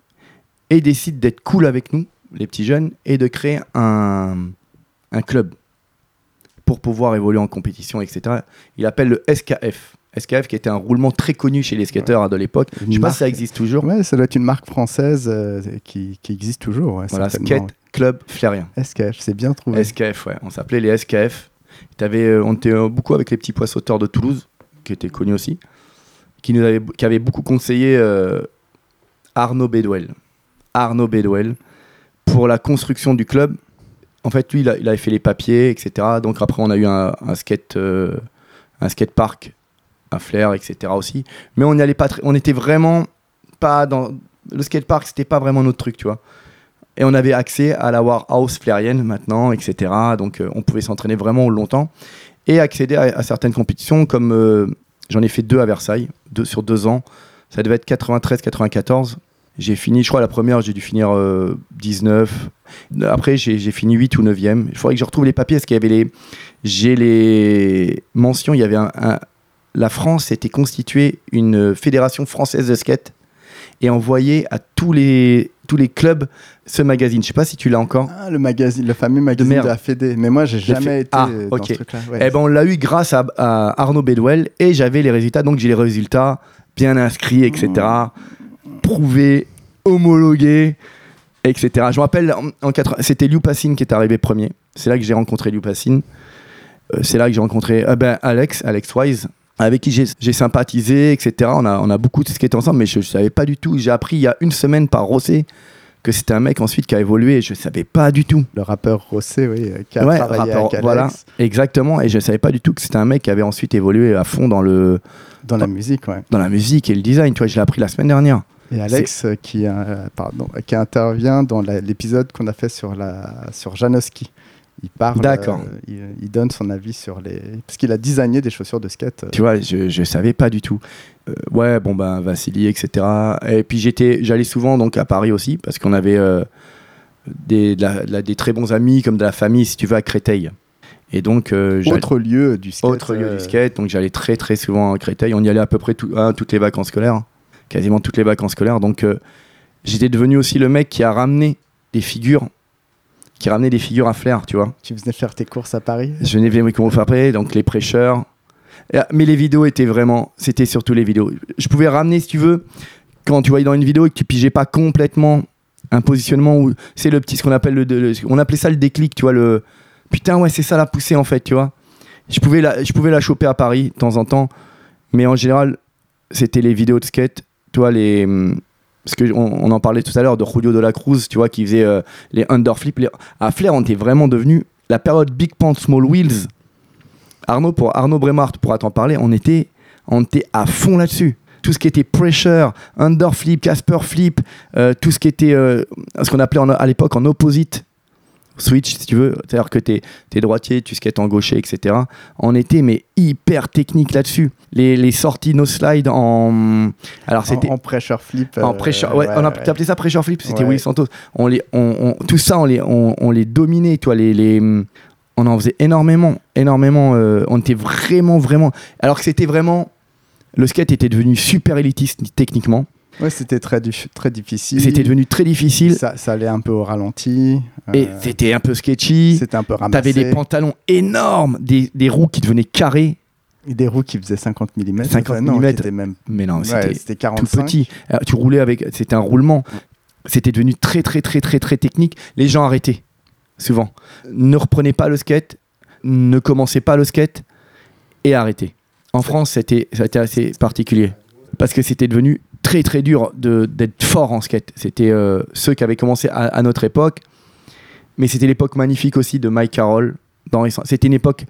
et décide d'être cool avec nous, les petits jeunes, et de créer un, un club pour pouvoir évoluer en compétition, etc. Il appelle le SKF. SKF qui était un roulement très connu chez les skateurs hein, de l'époque. Je sais pas si ça existe toujours. Ouais, ça doit être une marque française euh, qui, qui existe toujours. ouais, voilà. Skate Club Flérien. SKF, c'est bien trouvé. SKF, ouais. On s'appelait les SKF. T'avais, euh, on était euh, beaucoup avec les petits poissoteurs de Toulouse, qui étaient connus aussi, qui nous avaient, qui avaient beaucoup conseillé euh, Arnaud Bedwell. Arnaud Bedwell pour la construction du club. En fait, lui, il, a- il avait fait les papiers, etc. Donc après, on a eu un, un skate, un skate park à Flair, etc. aussi. Mais on n'y allait pas, on était vraiment pas dans le skate park, c'était pas vraiment notre truc, tu vois. Et on avait accès à la warehouse flairienne maintenant, etc. Donc euh, on pouvait s'entraîner vraiment longtemps et accéder à, certaines compétitions comme euh, j'en ai fait deux à Versailles, sur deux ans. Ça devait être 93-94. J'ai fini, je crois, la première, j'ai dû finir euh, 19. Après, j'ai fini 8 ou 9e. Il faudrait que je retrouve les papiers parce qu'il y avait les. J'ai les mentions. Il y avait La France était constituée une fédération française de skate et envoyait à tous les, tous les clubs ce magazine. Je sais pas si tu l'as encore. Ah, le magazine, le fameux magazine de, merde. la Fédé. Mais moi, j'ai jamais Fait- été Ah, dans ce truc-là. Ouais. Eh ben, on l'a eu grâce à, à Arnaud Bedwell et j'avais les résultats. Donc, j'ai les résultats bien inscrits, etc. Prouvés, homologués, etc. Je me rappelle, en, en 80 c'était Liu Passine qui est arrivé premier. C'est là que j'ai rencontré Liu Passine. Euh, c'est là que j'ai rencontré euh, ben, Alex, Alex Wise, avec qui j'ai sympathisé, etc. On a, on a beaucoup skaté ensemble, mais je ne savais pas du tout. J'ai appris il y a une semaine par Rossé que c'était un mec ensuite qui a évolué et je ne savais pas du tout. Le rappeur Rossé, oui, euh, qui a Ouais, travaillé rapport- avec Alex voilà, exactement. Et je savais pas du tout que c'était un mec qui avait ensuite évolué à fond dans le dans la musique, ouais. dans la musique et le design. Tu vois, je l'ai appris la semaine dernière. Et Alex euh, qui, euh, pardon, qui intervient dans l'épisode qu'on a fait sur, la, sur Janowski. Il parle, D'accord. euh, il, il donne son avis sur les... Parce qu'il a designé des chaussures de skate. euh, Tu vois, je, je savais pas du tout. Euh, ouais, bon ben Vassili, etc. Et puis j'étais, j'allais souvent donc à Paris aussi parce qu'on avait des, de la- de la- des très bons amis comme de la famille, si tu veux, à Créteil. Et donc autre lieu du skate. autre lieu du skate. Donc j'allais très très souvent à Créteil. On y allait à peu près tout- hein, toutes les vacances scolaires, quasiment toutes les vacances scolaires. Donc j'étais devenu aussi le mec qui a ramené des figures, qui ramenait des figures à flair, tu vois. Tu venais faire tes courses à Paris? Je venais venir qu'on après, donc les prêcheurs. Ah, Mais les vidéos étaient vraiment, c'était surtout les vidéos. Je pouvais ramener, si tu veux, quand tu voyais dans une vidéo et que tu pigeais pas complètement un positionnement où c'est le petit, ce qu'on appelle le, le- on appelait ça le déclic, tu vois, le putain, ouais, c'est ça la poussée en fait, tu vois. Je pouvais la, je pouvais la choper à Paris de temps en temps, mais en général, c'était les vidéos de skate, tu vois, les. Parce qu'on on en parlait tout à l'heure de Julio de la Cruz, tu vois, qui faisait euh, les underflips. Les... À Flair, on était vraiment devenu la période Big Pants Small Wheels. Arnaud, pour, Arnaud Bremart pourra t'en parler, on était, à fond là-dessus. Tout ce qui était pressure, underflip, Casper flip, euh, tout ce qui était euh, ce qu'on appelait à l'époque en opposite. Switch, si tu veux. C'est-à-dire que tu es, droitier, tu skates en gaucher, etc. On était mais hyper technique là-dessus. Les, les sorties no slide en. Alors c'était. En, en pressure flip. En euh, pressure, ouais, on a ouais. appelé ça pressure flip, c'était Ouais. Willy Santos. On les, on, on- tout ça, on les, on, on les dominait, toi, les, les, on en faisait énormément, énormément. euh, on était vraiment, vraiment. Alors que c'était vraiment, le skate était devenu super élitiste techniquement. Ouais, c'était très, très difficile. C'était devenu très difficile Ça, ça allait un peu au ralenti. et euh, c'était un peu sketchy. C'était un peu ramassé. T'avais des pantalons énormes, des, des roues qui devenaient carrées. Et des roues qui faisaient 50 mm. 50 non, qui millimètres. étaient même. Mais non, ouais, c'était tout 45. petit. Alors, tu roulais avec, c'était un roulement. C'était devenu très très très très très technique. Les gens arrêtaient souvent. Ne reprenez pas le skate, ne commencez pas le skate et arrêtez. En France, c'était assez particulier parce que c'était devenu très très dur d'être fort en skate. C'était euh, ceux qui avaient commencé à, à notre époque, mais c'était l'époque magnifique aussi de Mike Carroll. C'était une époque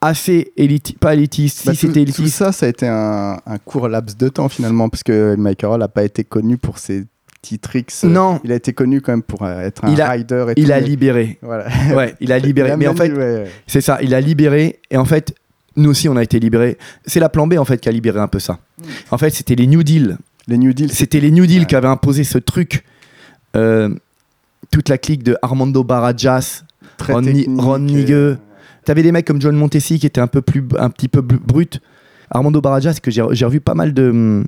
assez élitiste, pas élitiste, Bah, si tout- c'était tout élitiste. ça, ça a été un, un court laps de temps finalement, parce que Mike Carroll n'a pas été connu pour ses petits tricks. euh, Non. Il a été connu quand même pour euh, être un Il a- rider et Il tout, a mais- libéré. Voilà. Ouais, il a libéré. Il a mais en fait, ouais, ouais. c'est ça, il a libéré. Et en fait, nous aussi, on a été libérés. C'est la plan B, en fait, qui a libéré un peu ça. En fait, c'était les New Deal. Les New Deal, C'était les New Deal Ouais. qui avaient imposé ce truc. Euh, toute la clique de Armando Barajas, très Ron, Ni- technique. Ron. T'avais des mecs comme John Montesi qui étaient un peu plus, un petit peu bru- brut. Armando Barajas, que j'ai revu pas mal de,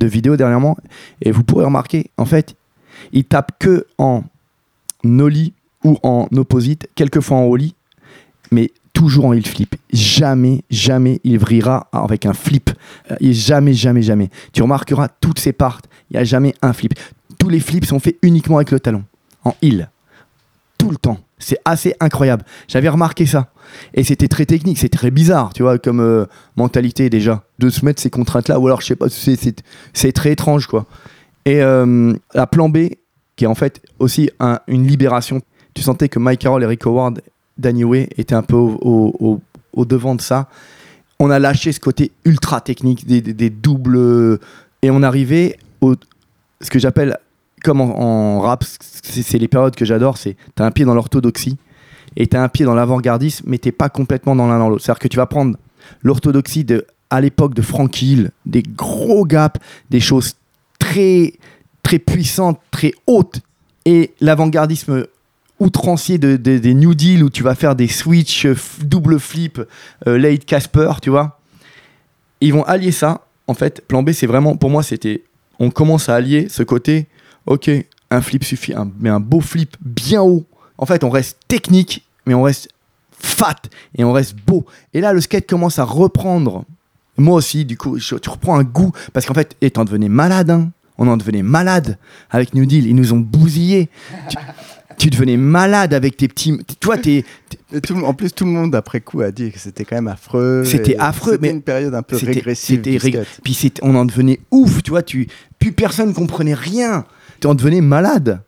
de vidéos dernièrement, et vous pourrez remarquer, en fait, il tape que en nollie ou en opposite, quelquefois en ollie, mais toujours en heel flip. Jamais, jamais il vrillera avec un flip. Euh, Et jamais, jamais, jamais. Tu remarqueras toutes ses parts, il n'y a jamais un flip. Tous les flips sont faits uniquement avec le talon, en heel. Tout le temps. C'est assez incroyable. J'avais remarqué ça. Et c'était très technique, c'est très bizarre, tu vois, comme euh, mentalité déjà, de se mettre ces contraintes-là, ou alors, je sais pas, c'est- très étrange, quoi. Et euh, la plan B, qui est en fait aussi un- une libération, tu sentais que Mike Carroll et Rick Howard, Danny Way étaient un peu au, devant de ça. On a lâché ce côté ultra technique, des, doubles, et on arrivait au ce que j'appelle, comme en, rap, c'est c'est les périodes que j'adore, c'est t'as un pied dans l'orthodoxie et t'as un pied dans l'avant-gardisme, mais t'es pas complètement dans l'un dans l'autre. C'est-à-dire que tu vas prendre l'orthodoxie de à l'époque de Frank Hill, des gros gaps, des choses très très puissantes, très hautes, et l'avant-gardisme outrancier de, de- des New Deal où tu vas faire des switch, euh, double flip, euh, late Casper, tu vois. Ils vont allier ça. En fait, plan B, c'est vraiment, pour moi, c'était, on commence à allier ce côté, ok, un flip suffit, un- mais un beau flip bien haut. En fait, on reste technique, mais on reste fat et on reste beau. Et là, le skate commence à reprendre. Moi aussi, du coup, je- tu reprends un goût. Parce qu'en fait, et t'en devenais malade, hein. On en devenait malade avec New Deal. Ils nous ont bousillés. Tu, devenais malade avec tes petits. Toi, t'es. En plus, tout le monde après coup a dit que c'était quand même affreux. C'était affreux, mais une période un peu régressive. Puis on en devenait ouf, tu vois. Tu, plus personne comprenait rien. Tu en devenais malade.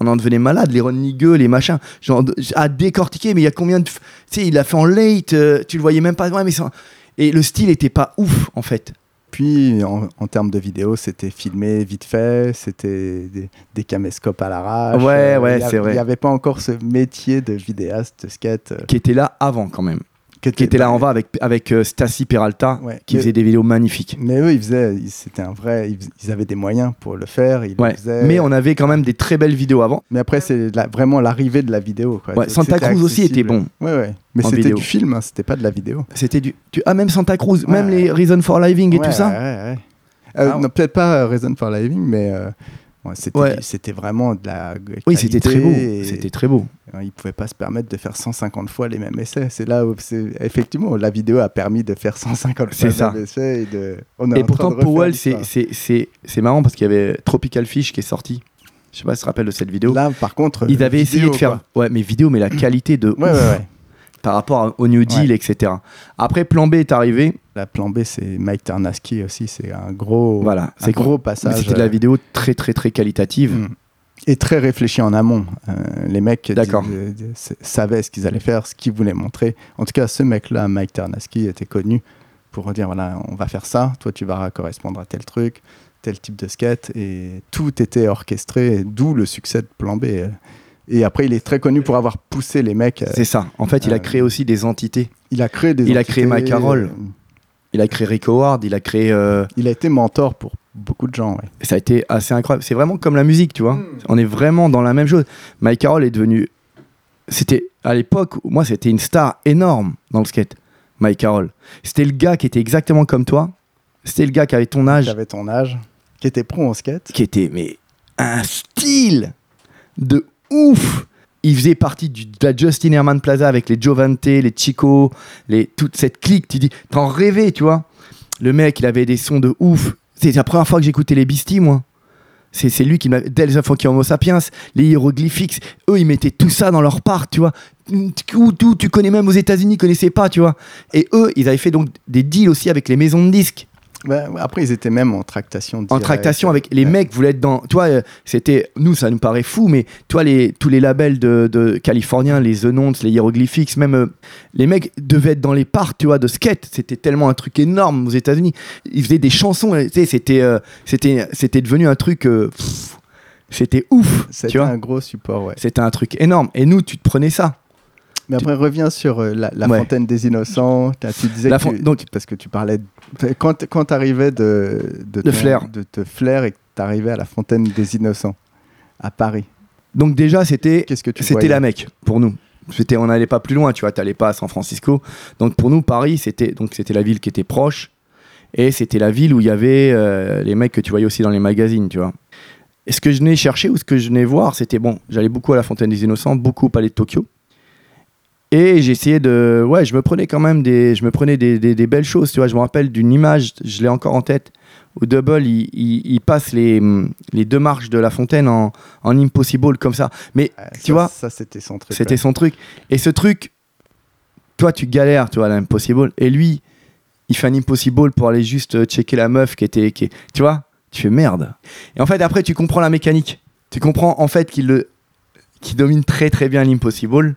On en devenait malade, les Ron Nigueux, les machins. Genre, à décortiquer, mais il y a combien de. Tu sais, il a fait en late, euh, tu le voyais même pas. Ouais, mais ça- Et le style était pas ouf, en fait. Puis en, en termes de vidéo, c'était filmé vite fait, c'était des, des caméscopes à l'arrache. Ouais, ouais, y a- c'est vrai. Il n'y avait pas encore ce métier de vidéaste, de skate. euh, Qui était là avant, quand même. Qui Qui était là en va avec, avec euh, Stassi Peralta, Ouais. qui faisait des vidéos magnifiques. Mais eux, ils faisaient, c'était un vrai, ils, ils avaient des moyens pour le faire. Ils le faisaient. Mais on avait quand même des très belles vidéos avant. Mais après, c'est la- vraiment l'arrivée de la vidéo. Quoi. Ouais, Donc, Santa Cruz aussi était bon. Ouais, ouais. Mais c'était du film, hein, c'était pas de la vidéo. C'était du. Ah, même Santa Cruz, même les Reason for Living et tout ça. Ouais, ouais. Euh, Ah, non, peut-être pas euh, Reason for Living, mais euh, c'était, Ouais. vraiment de la. Oui, c'était très beau. C'était très beau. Ils ne pouvaient pas se permettre de faire 150 fois les mêmes essais. C'est là où, effectivement, la vidéo a permis de faire 150 fois les mêmes essais. Et, de... On est Et pourtant, Powell, c'est, marrant parce qu'il y avait Tropical Fish qui est sorti. Je sais pas si tu te rappelles de cette vidéo. Là, par contre. Ils euh, avaient essayé vidéo, de faire. Ouais, mais vidéo, mais la qualité de. quoi. Ouais, ouf ouais. Par rapport au New Deal, etc. Après, Plan B est arrivé. La plan B, c'est Mike Tarnaski aussi. C'est un gros, Voilà. C'est gros passage. C'était de la euh, vidéo très, très, très qualitative. Mm. Et très réfléchi en amont. Euh, les mecs euh, savaient ce qu'ils allaient faire, ce qu'ils voulaient montrer. En tout cas, ce mec-là, Mike Tarnaski, était connu pour dire voilà, on va faire ça, toi tu vas correspondre à tel truc, tel type de skate. Et tout était orchestré, d'où le succès de Plan B. Et après, il est très connu pour avoir poussé les mecs. C'est ça. En fait, il a créé aussi des entités. Il a créé des. il a créé entités, Mike Carroll. euh, Il a créé Rick Howard, il a créé. euh, Il a été mentor pour beaucoup de gens. ouais. ça a été assez incroyable. C'est vraiment comme la musique, tu vois. On est vraiment dans la même chose. Mike Carroll est devenu. C'était à l'époque, moi, c'était une star énorme dans le skate. Mike Carroll. C'était le gars qui était exactement comme toi. C'était le gars qui avait ton âge, Qui avait ton âge, qui était pro en skate. qui était mais un style de ouf. Il faisait partie de la Justin Herman Plaza avec les Giovante, les Chico, les, toute cette clique. Tu dis, t'en rêvais, tu vois. Le mec, il avait des sons de ouf. C'est la première fois que j'écoutais les Beasties, moi. C'est lui qui m'a. Delta Funky Homo Sapiens, les hiéroglyphiques, eux, ils mettaient tout ça dans leur part, tu vois. Tout, tout, tu connais même aux États-Unis, ils connaissaient pas, tu vois. Et eux, ils avaient fait donc des deals aussi avec les maisons de disques. Ouais, après, ils étaient même en tractation. En tractation avec les Ouais. mecs voulaient être dans. Toi, euh, c'était. Nous, ça nous paraît fou, mais toi, les, tous les labels de, de californiens, les The les Hieroglyphics, même euh, les mecs devaient être dans les parcs, tu vois, de skate. C'était tellement un truc énorme aux États-Unis. Ils faisaient des chansons, tu sais, c'était, euh, c'était, c'était devenu un truc. euh, pff, c'était ouf, C'était un gros support, ouais. C'était un truc énorme. Et nous, tu te prenais ça. Mais après, reviens sur euh, la, la Ouais. fontaine des innocents. Tu disais La que tu- donc- parce que tu parlais de- quand quand t'arrivais de de, De Flair. de, de Flair et que t'arrivais à la fontaine des innocents à Paris. Donc, déjà, c'était. Tu C'était la Mecque pour nous. C'était, on n'allait pas plus loin, tu vois, t'allais pas à San Francisco. Donc pour nous, Paris, c'était donc c'était la ville qui était proche et c'était la ville où il y avait euh, les mecs que tu voyais aussi dans les magazines, tu vois. Et ce que je venais chercher ou ce que je venais voir, c'était bon, j'allais beaucoup à la Fontaine des Innocents, beaucoup au Palais de Tokyo. Et j'essayais de, ouais, je me prenais quand même des, je me prenais des, des- des belles choses, tu vois. Je me rappelle d'une image, je l'ai encore en tête, où Double il, il- il passe les, les deux marches de la fontaine en, en impossible comme ça. Mais Euh, tu ça- vois, ça c'était son truc. c'était ouais. son truc. Et ce truc, toi, tu galères, tu vois, l'impossible. Et lui, il fait un impossible pour aller juste euh, checker la meuf qui était. Qui, tu vois, tu fais merde. Et en fait, après, tu comprends la mécanique. Tu comprends, en fait, qu'il le. Qui domine très très bien l'impossible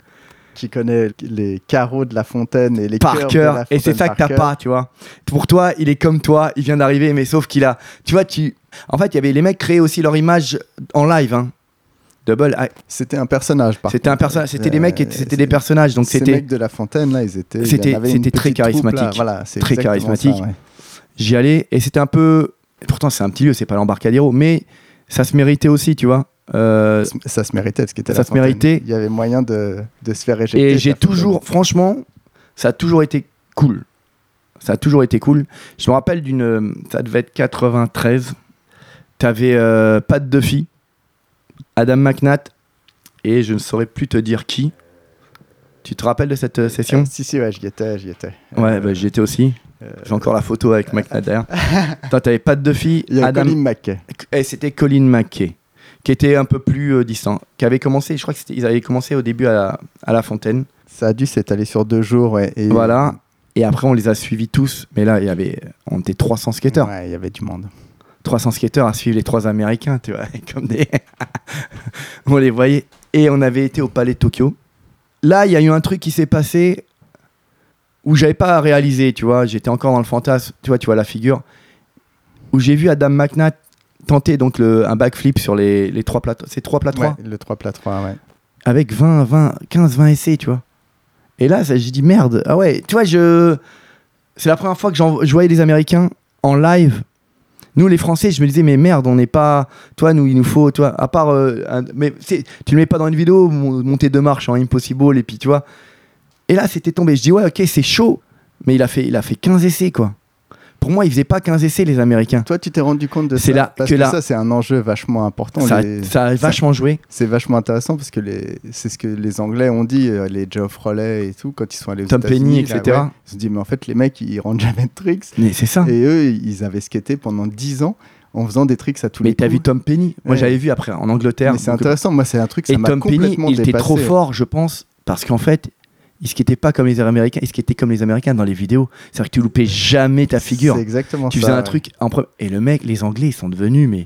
Qui connaît les carreaux de la fontaine et les par cœur. Et c'est ça que t'as pas, tu vois. Pour toi, il est comme toi, il vient d'arriver, mais sauf qu'il a. Tu vois, tu. En fait, il y avait les mecs créaient aussi leur image en live. Hein. Double, ah, C'était un personnage. par c'était un personnage, c'était des Euh, mecs, étaient- c'était des personnages, donc c'était. mecs de la fontaine là, ils étaient. C'était- c'était très troupe, charismatique. Voilà, Très charismatique. ouais. j'y allais et c'était un peu pourtant c'est un petit lieu c'est pas l'embarcadero mais ça se méritait aussi tu vois Euh, Ça se méritait parce que c'était Ça la se fontaine. méritait. Il y avait moyen de, de se faire éjecter. et j'ai fontaine. toujours franchement ça a toujours été cool ça a toujours été cool je me rappelle d'une ça devait être 93 t'avais euh, Pat Duffy Adam McNatt et je ne saurais plus te dire qui tu te rappelles de cette euh, session? Euh, Si, si, ouais, j'y étais, j'y étais. ouais Euh, bah, j'y étais aussi euh, j'ai encore la photo avec McNatt derrière toi t'avais Pat Duffy Il y a Adam Colin McKay. Et c'était Colin McKay, qui était un peu plus euh, distant, qui avait commencé, je crois qu'ils avaient commencé au début à la, à la fontaine. Ça a dû s'étaler sur deux jours. Ouais, et Voilà. Et après, on les a suivis tous. Mais là, il y avait, on était 300 skateurs. Ouais, il y avait du monde. 300 skateurs à suivre les trois Américains, tu vois, comme des. on les voyait. Et on avait été au Palais de Tokyo. Là, il y a eu un truc qui s'est passé où j'avais pas réalisé, tu vois. J'étais encore dans le fantasme, tu vois, tu vois la figure. Où j'ai vu Adam McNatt tenter donc le, un backflip sur les, les trois plateaux. C'est trois plateaux Ouais, le 3 plat 3, ouais. avec 20, 20, 15, 20 essais, tu vois. Et là, j'ai dit merde. Ah ouais, tu vois, je. C'est la première fois que j'en- je voyais des Américains en live. Nous, les Français, je me disais, mais merde, on n'est pas. Toi, nous, il nous faut. Toi, à part. euh, un- mais tu le mets pas dans une vidéo, mon- monter deux marches en impossible, et puis tu vois. Et là, c'était tombé. Je dis, ouais, ok, c'est chaud. Mais il a, fait, il a fait 15 essais, quoi. Pour moi, il faisait pas 15 essais, les Américains. Toi, tu t'es rendu compte de C'est ça là Parce que que, là- ça, c'est un enjeu vachement important. Ça, Les- ça a vachement joué. C'est vachement intéressant parce que les... c'est ce que les Anglais ont dit, euh, les Geoff Rollet et tout, quand ils sont allés aux Tom Penny, là, etc. ouais, ils se disent, mais en fait, les mecs, ils rentrent jamais de tricks. Mais c'est ça. Et eux, ils avaient skaté pendant 10 ans en faisant des tricks à tous Mais les t'as coups. vu Tom Penny? Moi, Ouais. j'avais vu après en Angleterre. Mais c'est intéressant, moi, c'est un truc, ça Et Tom Penny, il était trop fort, je pense, parce qu'en fait, il skatait pas comme les Américains, il skatait comme les Américains dans les vidéos. C'est-à-dire que tu loupais jamais ta figure. C'est exactement Tu ça. faisais un ouais. truc en pre- Et le mec, les Anglais, ils sont devenus, mais.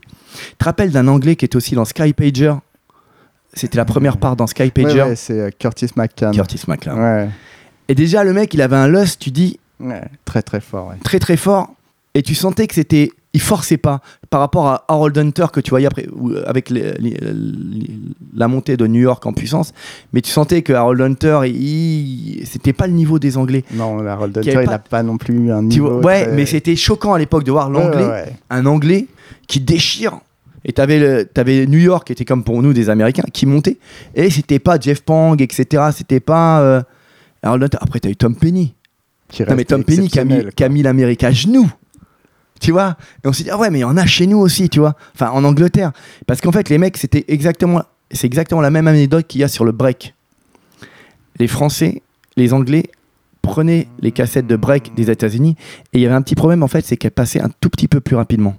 Tu te rappelles d'un Anglais qui était aussi dans Sky Pager? C'était la première part dans Sky Ouais, Pager. ouais, c'est euh, Curtis McCann. Curtis. Ouais. Et déjà, le mec, il avait un lust, tu dis, très très fort. très très fort. Et tu sentais que c'était il forçait pas par rapport à Harold Hunter que tu voyais après euh, avec les- les- les- la montée de New York en puissance mais tu sentais que Harold Hunter il, c'était pas le niveau des anglais Non, Harold Hunter, il n'a pas non plus un niveau. vois ouais très- mais c'était choquant à l'époque de voir l'anglais ouais, ouais. un anglais qui déchire et t'avais le- t'avais New York qui était comme pour nous des américains qui montait et c'était pas Jeff Pang etc c'était pas euh, Harold Hunter après t'as eu Tom Penny non mais Tom Penny qui a mis, qui a mis l'Amérique à genoux. Tu vois Et on s'est dit, ah ouais, mais il y en a chez nous aussi, tu vois. Enfin, en Angleterre. Parce qu'en fait, les mecs, c'était exactement, c'est exactement la même anecdote qu'il y a sur le break. Les Français, les Anglais prenaient les cassettes de break des États-Unis et il y avait un petit problème, en fait, c'est qu'elles passaient un tout petit peu plus rapidement.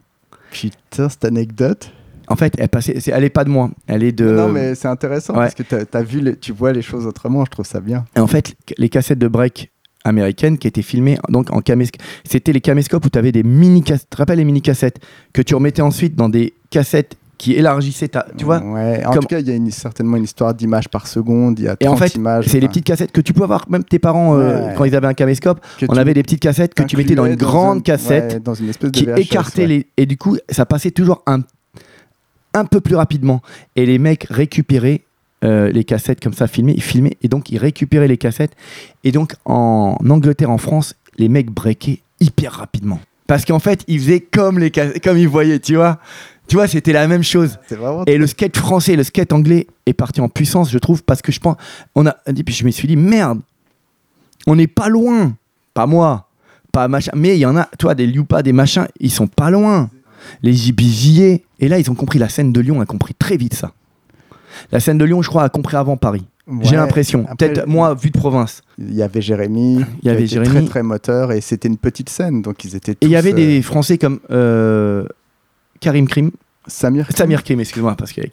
Putain, cette anecdote. En fait, elle passait, elle est pas de moi, elle est de. Non, mais c'est intéressant ouais. parce que t'as vu, les- tu vois les choses autrement. Je trouve ça bien. Et en fait, les cassettes de break américaines qui étaient filmées donc en caméscope, c'était les caméscopes où tu avais des mini cassettes, tu te rappelles les mini cassettes que tu remettais ensuite dans des cassettes qui élargissaient ta, tu vois? Ouais. En comme- tout cas, il y a une- certainement une histoire d'images par seconde. Il y a 30 Et en fait, images. c'est les petites cassettes que tu peux avoir, même tes parents, euh, quand ils avaient un caméscope, que on avait des petites cassettes que tu mettais dans une grande cassette ouais, dans une espèce de qui VHS, écartait les. Et du coup, ça passait toujours un, un peu plus rapidement. Et les mecs récupéraient euh, les cassettes comme ça filmées, ils filmaient, et donc ils récupéraient les cassettes. Et donc en Angleterre, en France, les mecs breakaient hyper rapidement. Parce qu'en fait, ils faisaient comme, les comme ils voyaient, tu vois. Tu vois, c'était la même chose. Et le skate français et le skate anglais est parti en puissance, je trouve, parce que je pense. On a, et puis je me suis dit, merde, on n'est pas loin. Pas moi, pas machin. Mais il y en a, toi, des Liupa, des machins, ils sont pas loin. Les JBJA. Et là, ils ont compris, la scène de Lyon a compris très vite ça. La scène de Lyon, je crois, a compris avant Paris. J'ai l'impression. Peut-être moi, vu de province. Il y avait Jérémy. Il y avait Jérémy. Très très moteur et c'était une petite scène donc ils étaient. Et il y avait euh, des Français comme euh, Karim Krim. Samir. Samir Krim, excuse-moi, parce qu'il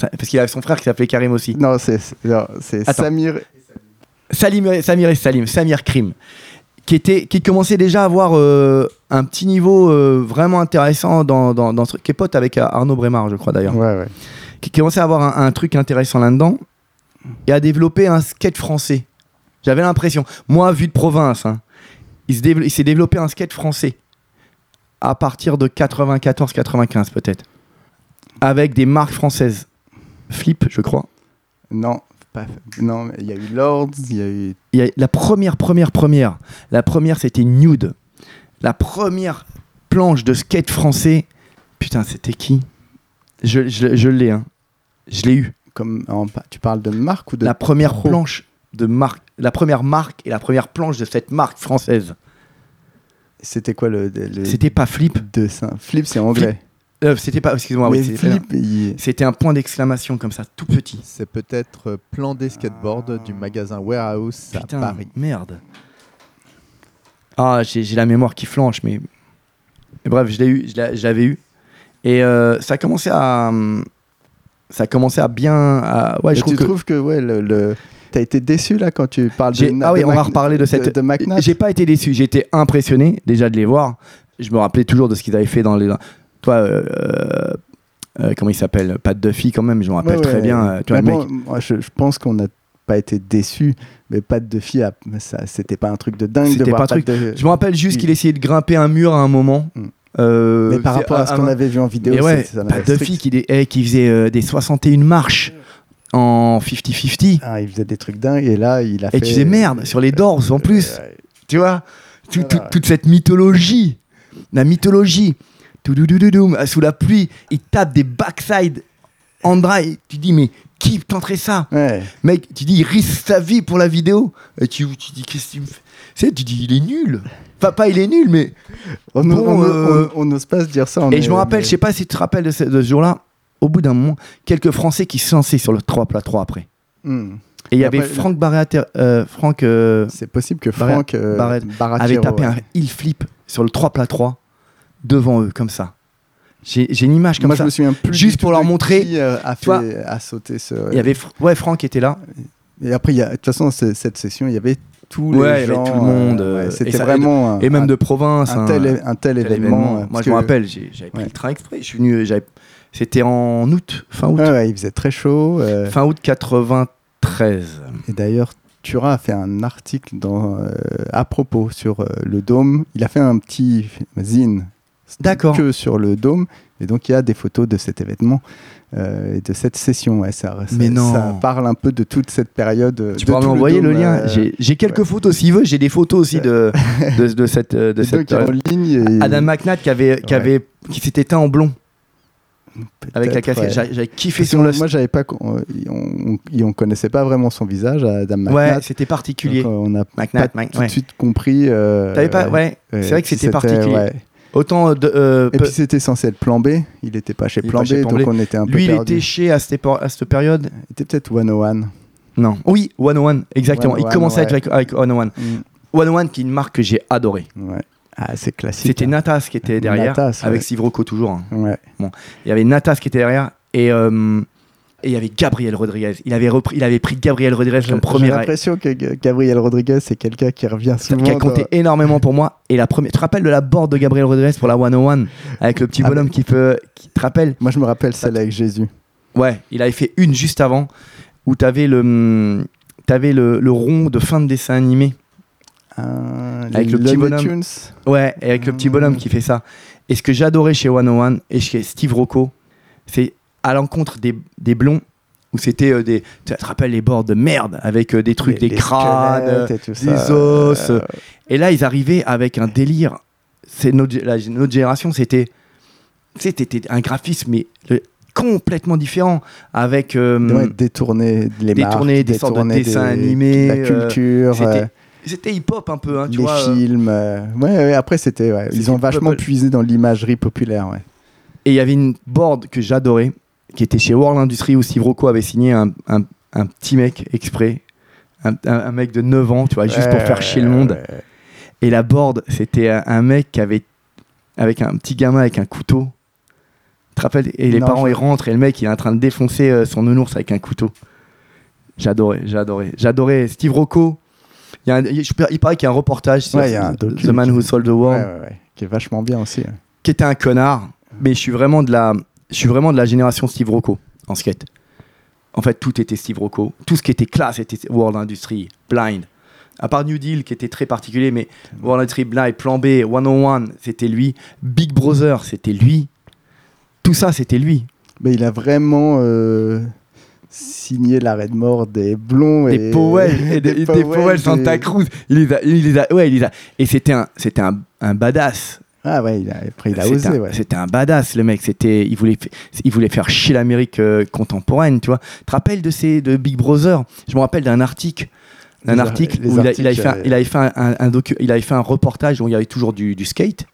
parce qu'il avait son frère qui s'appelait Karim aussi. Non, c'est. Samir. Salim, Samir et Salim, Samir Krim, qui, était, qui commençait déjà à avoir euh, un petit niveau euh, vraiment intéressant dans, dans, dans ce truc, qui est pote avec euh, Arnaud Brémard, je crois d'ailleurs, Ouais, ouais. Qui commençait à avoir un, un truc intéressant là-dedans et à développer un skate français. J'avais l'impression, moi, vu de province, hein, il s'est développé un skate français à partir de 94-95 peut-être, avec des marques françaises. Flip, je crois. Non, pas- non, il y a eu Lords, il y a eu. Il y a la première, première, première. La première, c'était Nude. La première planche de skate français. Putain, c'était qui? Je, je, je l'ai, hein. Je l'ai eu. Comme, en- tu parles de marque ou de. La première pro planche de marque. La première marque et la première planche de cette marque française. C'était quoi le. le C'était pas Flip. dessin? Flip, c'est anglais. Euh, c'était pas. Excuse-moi. oui, c'était- Flip, il- C'était un point d'exclamation comme ça, tout petit. C'est peut-être euh, Plan des skateboards du magasin Warehouse à Putain, Paris. merde. Ah, j'ai la mémoire qui flanche, mais. mais bref, je l'ai eu, je l'avais eu. Et euh, ça a commencé à. Ça a commencé à bien. à- Ouais, je trouve tu que. trouves que ouais, le, le- t'as été déçu là quand tu parles de. Ah oui, de on va reparler de cette. de McNabb J'ai pas été déçu, j'ai été impressionné déjà de les voir. Je me rappelais toujours de ce qu'ils avaient fait dans les. Toi, euh, euh, comment il s'appelle Pat Duffy, quand même, je me rappelle Ouais, très ouais. bien. euh, Tu vois, bon, mec. moi, je, je pense qu'on n'a pas été déçu, mais pas de ça, c'était pas un truc de dingue de C'était pas un Pat de- Je me rappelle juste il- qu'il essayait de grimper un mur à un moment. Mm. Euh, Mais par rapport à ce qu'on avait vu en vidéo, ouais, c'est- ça n'avait Duffy qui, dé- eh, qui faisait euh, des 61 marches en 50-50. Ah, il faisait des trucs dingues et là il a fait. Et tu disais merde, sur les Doors en plus. Tu vois Tout- tout- Toute cette mythologie. La mythologie. Toudoudoudoum, Sous la pluie, il tape des backside en dry. Tu dis, mais qui tenterait ça? Ouais. Mec, tu dis, il risque sa vie pour la vidéo. Et tu, tu dis, qu'est-ce que tu me fais? Tu dis, il est nul. Enfin, pas il est nul, mais. On Bon, euh, on n'ose pas se dire ça. Et est- je me rappelle, mais- je sais pas si tu te rappelles de ce, de ce jour-là, au bout d'un moment, quelques Français qui se lançaient sur le 3 plat 3 après. Hmm. Et il y avait Franck Barret, euh, Franck euh, C'est possible que Franck euh, Barret avait tapé ouais. un heel flip sur le 3 plat 3 devant eux, comme ça. J'ai une image comme Moi, ça. je me souviens plus. Juste pour leur montrer, qui, a, sauté ce. Il y avait ouais, Franck était là. Et après, il de toute façon, cette session, il y avait tous Ouais, les avait gens. tout le monde, euh, euh, ouais, et C'était vraiment un, Et même un- de province. un hein, tel, un tel tel événement. euh, Moi, je me rappelle, j'avais pris Ouais. le train exprès. Je suis venu, j'avais- c'était en août, fin août. Ouais, ouais, il faisait très chaud. euh, Fin août 93. Et d'ailleurs, Tura a fait un article dans, euh, à propos sur euh, le dôme. Il a fait un petit zine D'accord. que sur le dôme. Et donc il y a des photos de cet événement euh, et de cette session. Ouais, ça, ça- Mais non. ça parle un peu de toute cette période. euh, Tu pourras m'envoyer le lien. euh, J'ai- quelques ouais. photos s'il veut. J'ai des photos aussi de, de, de cette, euh, de et cette et- Adam McNatt qui avait, qui Ouais. avait, qui s'était teint en blond avec la casquette. ouais. J'a- J'avais kiffé son moi, j'avais pas, on, on, on connaissait pas vraiment son visage, Adam Ouais, McNatt. c'était particulier. Donc, euh, on pas McNatt, Mc- tout ouais. de suite compris. euh, T'avais pas, ouais. euh, c'est vrai que si c'était particulier. Autant de, euh, Et puis c'était censé être plan B. Il était pas chez plan B, chez Plan donc B. on était un peu lui, il perdu. était chez à cette, épo- à cette période. Il était peut-être 101. Non. Oui, 101, exactement. il 101, commençait ouais. avec, avec 101. Mm, 101 qui est une marque que j'ai adorée. ouais. Ah, c'est classique. C'était Natas qui était derrière, Natas, ouais. avec Steve Rocco toujours. hein. Ouais. Il y avait Natas qui était derrière et, euh, et il y avait Gabriel Rodriguez. Il avait, repris, il avait pris Gabriel Rodriguez comme J'ai premier l'impression que Gabriel Rodriguez, c'est quelqu'un qui revient souvent. qui a compté dans- énormément pour moi. Et la première, tu te rappelles de la board de Gabriel Rodriguez pour la 101 avec le petit Ah, bonhomme qui peut, qui te rappelle Moi, je me rappelle celle avec Jésus. Ouais, il avait fait une juste avant où t'avais le, hum, t'avais le, le rond de fin de dessin animé. Ah, Avec le petit bonhomme. Tunes. Ouais, et avec le petit bonhomme qui fait ça. Et ce que j'adorais chez 101 et chez Steve Rocco, c'est à l'encontre des, des blonds où c'était euh, des. Tu te rappelles les bords de merde avec euh, des trucs, Les- des les crânes. squelettes et tout des os. Euh, Et là, ils arrivaient avec un délire. C'est notre, la- notre génération, c'était. C'était un graphisme, mais le- complètement différent. Avec. ouais, détourner les détourner marques, des sortes de dessins des- animés, La culture. c'était- C'était hip-hop un peu, hein, tu les vois. euh. films. Ouais, ouais, après, c'était. ouais, C'était Ils ont vachement puisé dans l'imagerie populaire. Ouais. Et il y avait une board que j'adorais, qui était chez World Industries où Steve Rocco avait signé un, un- un petit mec exprès, un, mec de 9 ans, tu vois, juste pour faire chier le monde. ouais. Et la board, c'était un, mec qui avait, avec un petit gamin avec un couteau. Tu te rappelles? Et les Non, parents, je- ils rentrent et le mec, il est en train de défoncer euh, son nounours avec un couteau. J'adorais, j'adorais. J'adorais Steve Rocco. Il, y a un- il- je peux- il paraît qu'il y a un reportage sur Ouais, il y a un The Man Who Sold the World. Qui est vachement bien aussi. ouais. qui était un connard, mais je suis vraiment de la, je suis vraiment de la génération Steve Rocco en skate. En fait, tout était Steve Rocco. Tout ce qui était classe était World Industry, Blind. À part New Deal qui était très particulier, mais World Industry, Blind, Plan B, 101, c'était lui. Big Brother, c'était lui. Tout ça, c'était lui. Mais il a vraiment euh, signé l'arrêt de mort des blonds Des et Powell, et des, des Powell, Santa Cruz. Il les a, il les a, ouais, il les a. Et c'était un, c'était un, un badass. Ah ouais, il a, après il a C'était osé. un, ouais. c'était un badass, le mec. C'était, il voulait, il voulait faire chier l'Amérique euh, contemporaine, tu vois. Tu te rappelles de ces, de Big Brother? Je me rappelle d'un article, ar- article les où il, a- il avait fait, un, euh, il avait fait un, un- un docu- il avait fait un reportage où il y avait toujours du, du skate.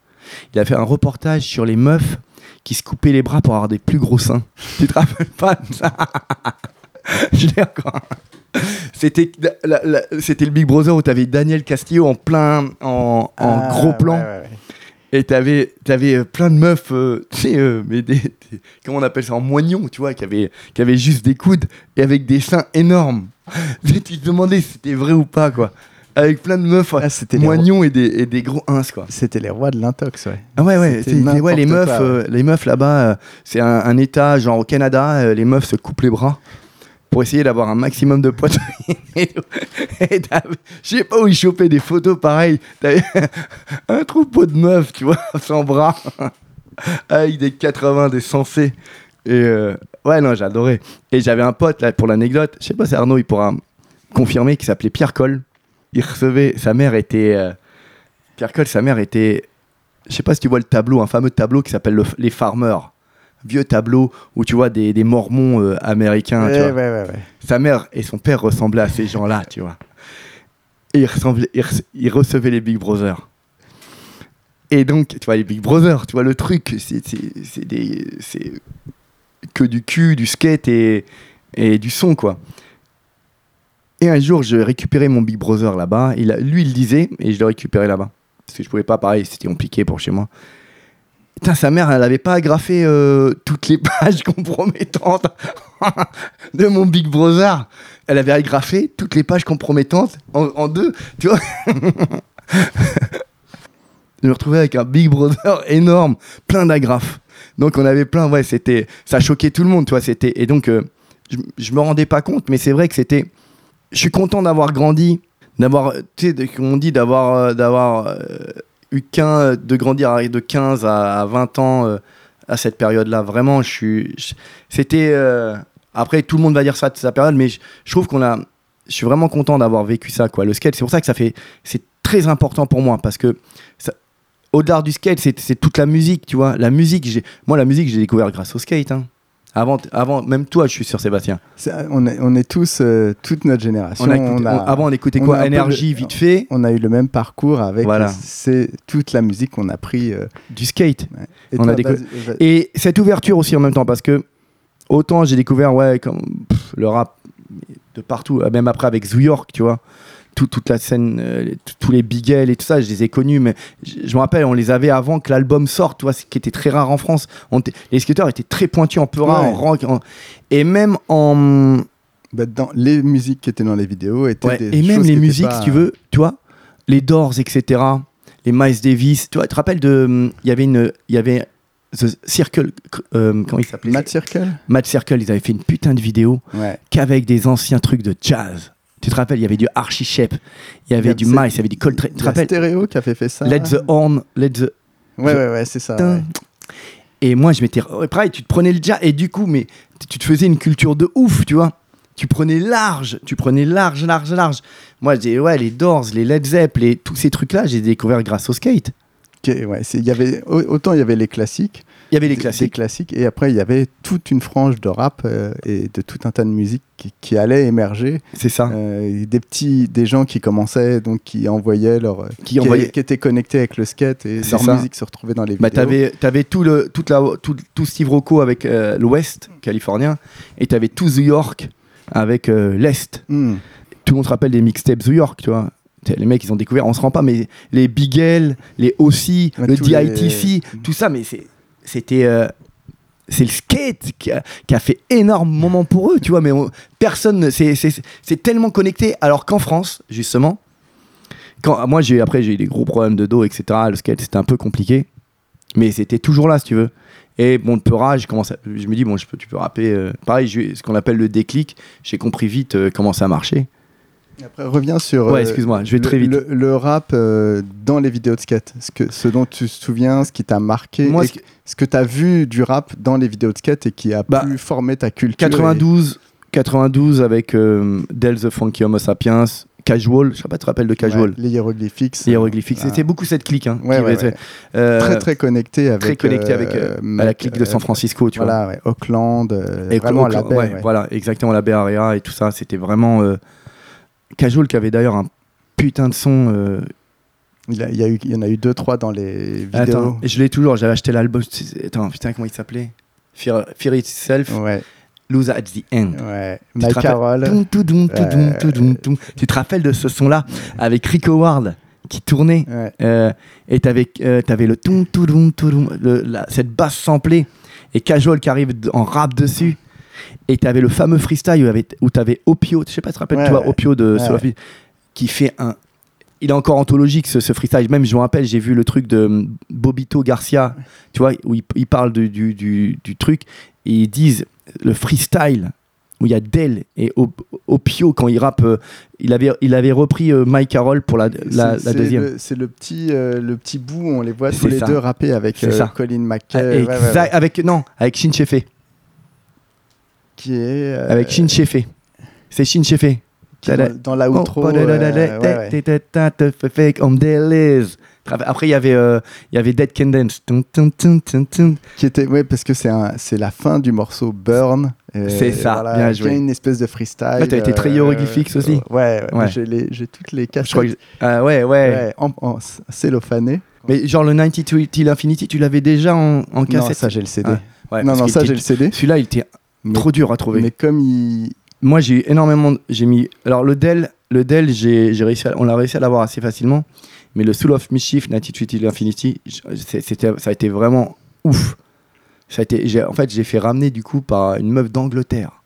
Il a fait un reportage sur les meufs qui se coupaient les bras pour avoir des plus gros seins. tu te rappelles pas de ça? Je l'ai encore. C'était, c'était le Big Brother où tu avais Daniel Castillo en plein, en, en Ah, gros plan. ouais. Et t'avais, t'avais euh, plein de meufs, euh, tu sais, euh, mais des, des- comment on appelle ça, en moignon, tu vois, qui avaient, qui avaient juste des coudes et avec des seins énormes. tu te demandais si c'était vrai ou pas, quoi. Avec plein de meufs, Ah, c'était moignons et des, et des gros ins, quoi. c'était les rois de l'intox, ouais. Ah ouais, ouais, les meufs, euh, les meufs là-bas, c'est un, un état, genre au Canada, les meufs se coupent les bras pour essayer d'avoir un maximum de poitrine. Je sais pas où ils chopaient des photos pareilles. Un troupeau de meufs, tu vois, sans bras, avec des 80, des sensés. Et euh, ouais, non, j'adorais. Et j'avais un pote, là, pour l'anecdote, je sais pas si Arnaud, il pourra confirmer, qui s'appelait Pierre Coll. Il recevait, sa mère était. euh, Pierre Coll, sa mère était. Je sais pas si tu vois le tableau, un fameux tableau qui s'appelle le- Les Farmers. Vieux tableau où tu vois des, des mormons euh, américains. tu ouais, vois. ouais, ouais, ouais. Sa mère et son père ressemblaient à ces gens-là, tu vois. Et ils, recevaient les Big Brothers. Et donc, tu vois, les Big Brothers, tu vois, le truc, c'est- que du cul, du skate et, et du son, quoi. Et un jour, je récupérais mon Big Brother là-bas. Lui, il le disait, et je le récupérais là-bas. Parce que je pouvais pas, pareil, c'était compliqué pour chez moi. Putain, sa mère, elle avait pas agrafé euh, toutes les pages compromettantes de mon Big Brother. Elle avait agrafé toutes les pages compromettantes en, deux, tu vois. je me retrouvais avec un Big Brother énorme, plein d'agrafes. Donc on avait plein, ouais, c'était, ça choquait tout le monde, tu vois. C'était et donc euh, je, je me rendais pas compte, mais c'est vrai que c'était. Je suis content d'avoir grandi, d'avoir, tu sais, comme on dit, d'avoir, euh, d'avoir, eu qu'un de grandir de 15 à, à 20 ans euh, à cette période-là. Vraiment, je suis. C'était. euh, après, tout le monde va dire ça de sa période, mais je, trouve qu'on a. Je suis vraiment content d'avoir vécu ça, quoi. Le skate, c'est pour ça que ça fait. C'est très important pour moi parce que. ça- Au-delà du skate, c'est toute la musique, tu vois. La musique, moi, la musique, j'ai découvert grâce au skate. hein. Avant, avant, même toi, je suis sûr, Sébastien. On est, on est tous, euh, toute notre génération. On a écouté- on a- on- avant, on écoutait quoi Énergie, vite fait, on a eu le même parcours avec Voilà. c'est toute la musique qu'on a pris. euh, du skate. et On toi, a déco- vas-y, vas- Et cette ouverture aussi en même temps, parce que autant j'ai découvert ouais, comme, pff, le rap de partout, euh, même après avec Zoo York, tu vois. Tout- toute la scène, euh, tous les Bigel et tout ça, je les ai connus, mais je, me rappelle, on les avait avant que l'album sorte, tu vois, ce qui était très rare en France. On les skateurs étaient très pointus en peura, Ouais. en rock, en- et même en. bah, dans les musiques qui étaient dans les vidéos étaient ouais, des et même choses les musiques, pas- si tu veux, tu vois, les Doors, etc., les Miles Davis, tu vois, tu te rappelles de. hum, Il y avait une. Il y avait. The Circle, euh, comment il s'appelait? Mad Circle? Mad Circle, ils avaient fait une putain de vidéo Ouais. qu'avec des anciens trucs de jazz. Tu te rappelles, il y avait du Archie Shep, il y avait du Miles, il y avait du Coltrane. Tu te rappelles Stéréo qui a fait, fait ça. Let the Horn, Let the. Ouais, ouais, ouais, c'est ça. Ouais. Et moi, je m'étais. ouais, Pareil, tu te prenais le jazz, et du coup, mais tu- te faisais une culture de ouf, tu vois. Tu prenais large, tu prenais large, large, large. Moi, j'ai ouais, les Doors, les Led Zepp, les, tous ces trucs-là, j'ai découvert grâce au skate. Ouais, y avait, au- autant il y avait les classiques, Il y avait les classiques. des classiques, et après il y avait toute une frange de rap euh, et de tout un tas de musique qui, qui allait émerger. C'est ça. Euh, des petits, des gens qui commençaient, donc qui envoyaient leur, Qui envoyaient- qui étaient connectés avec le skate et leur ça. musique se retrouvait dans les Bah, vidéos. t'avais, t'avais tout le, toute la, tout, tout Steve Rocco avec euh, l'Ouest californien, et t'avais tout New York avec euh, l'Est. Hmm. Tout le monde se rappelle des mixtapes New York, tu vois. Les mecs, ils ont découvert, on se rend pas, mais les Bigel, les OC, Ouais, le DITC, tout ça, mais c'est, c'était. euh, c'est le skate qui a, qui a fait énormément pour eux, tu vois, mais on- personne, ne- c'est, tellement connecté, alors qu'en France, justement, quand, moi, j'ai, après, j'ai eu des gros problèmes de dos, etc. Le skate, c'était un peu compliqué, mais c'était toujours là, si tu veux. Et bon, le peurage, je, commence à- je me dis, bon, je peux, tu peux rapper. euh, pareil, ce qu'on appelle le déclic, j'ai compris vite euh, comment ça marchait. Après, reviens sur Ouais, euh, excuse-moi, je vais le, très vite. le- le rap euh, dans les vidéos de skate. Ce, que, ce dont tu te souviens, ce qui t'a marqué, Moi, ce que- que tu as vu du rap dans les vidéos de skate et qui a Bah, pu former ta culture. et- 92, 92 avec euh, Del the Funky Homo Sapiens, Casual, je sais pas, tu te rappelles de Casual? Ouais, les hiéroglyphiques. Les hiéroglyphiques, Ah. c'est beaucoup cette clique. Hein, Ouais, ouais, euh, très très connecté avec très connecté euh, avec euh, à la clique de San euh, Francisco, tu vois. voilà, ouais, Auckland, euh, Et vraiment Oakland, la baie. Voilà, exactement, la Bay Area et tout ça. C'était vraiment. Casual qui avait d'ailleurs un putain de son. euh, Il, a- il y a eu, il y en a eu deux trois dans les vidéos. Attends, et je l'ai toujours, j'avais acheté l'album. Attends, putain, comment il s'appelait? Fear, Fear Itself, Ouais, Lose at the End. ouais. Tu. Toum, toum. Tu te rappelles de ce son-là avec Rick Howard qui tournait Ouais. euh, et t'avais euh, t'avais le toum, la- cette basse samplée et Casual qui arrive en rap dessus. Et t'avais le fameux freestyle où, où t'avais Opio, je sais pas, tu te rappelles, Ouais, toi, ouais. Opio de. It, qui fait un. Il est encore anthologique ce, ce freestyle. Même, je me rappelle, j'ai vu le truc de hum, Bobito Garcia, tu vois, où il, il parle du, du, du- du truc et ils disent le freestyle où il y a Del et Op- Opio quand il rappe. euh, il, avait, il avait repris euh, Mike Carroll pour la, deuxième. C'est le petit, euh, le petit bout où on les voit tous C'est les ça. deux rapper avec. Colin Ah, McKay. ouais, ouais, exact- ouais. Avec, non, avec Shin Chefe. Qui est. euh, Avec Shin Chefe. C'est Shin Chefe. dans, dans la outro. euh. Après, il y avait, euh, il y avait Dead Can Dance. Qui était, ouais, parce que c'est c'est la fin du morceau Burn. euh, C'est ça, bien joué. Il y a une espèce de freestyle. Ouais, t'as été très euh, hiéroglyphique aussi. Ouais, ouais, Ouais. J'ai toutes les cassettes. Je crois que. Ah ouais, ouais. ouais, en, en cellophané. Mais genre le 92 Till Infinity, tu l'avais déjà en, en Non, cassette ça j'ai le CD. Ah, ouais, non, non, ça j'ai le CD. Celui-là, il était Mais, trop dur à trouver. mais comme il. Moi, j'ai eu énormément. de- J'ai mis. Alors, le Dell, le Dell j'ai j'ai réussi à- on l'a réussi à l'avoir assez facilement. Mais le Soul of Mischief, 92 Till Infinity, c'était, ça a été vraiment ouf. Ça a été, j'ai- en fait, j'ai fait ramener du coup par une meuf d'Angleterre.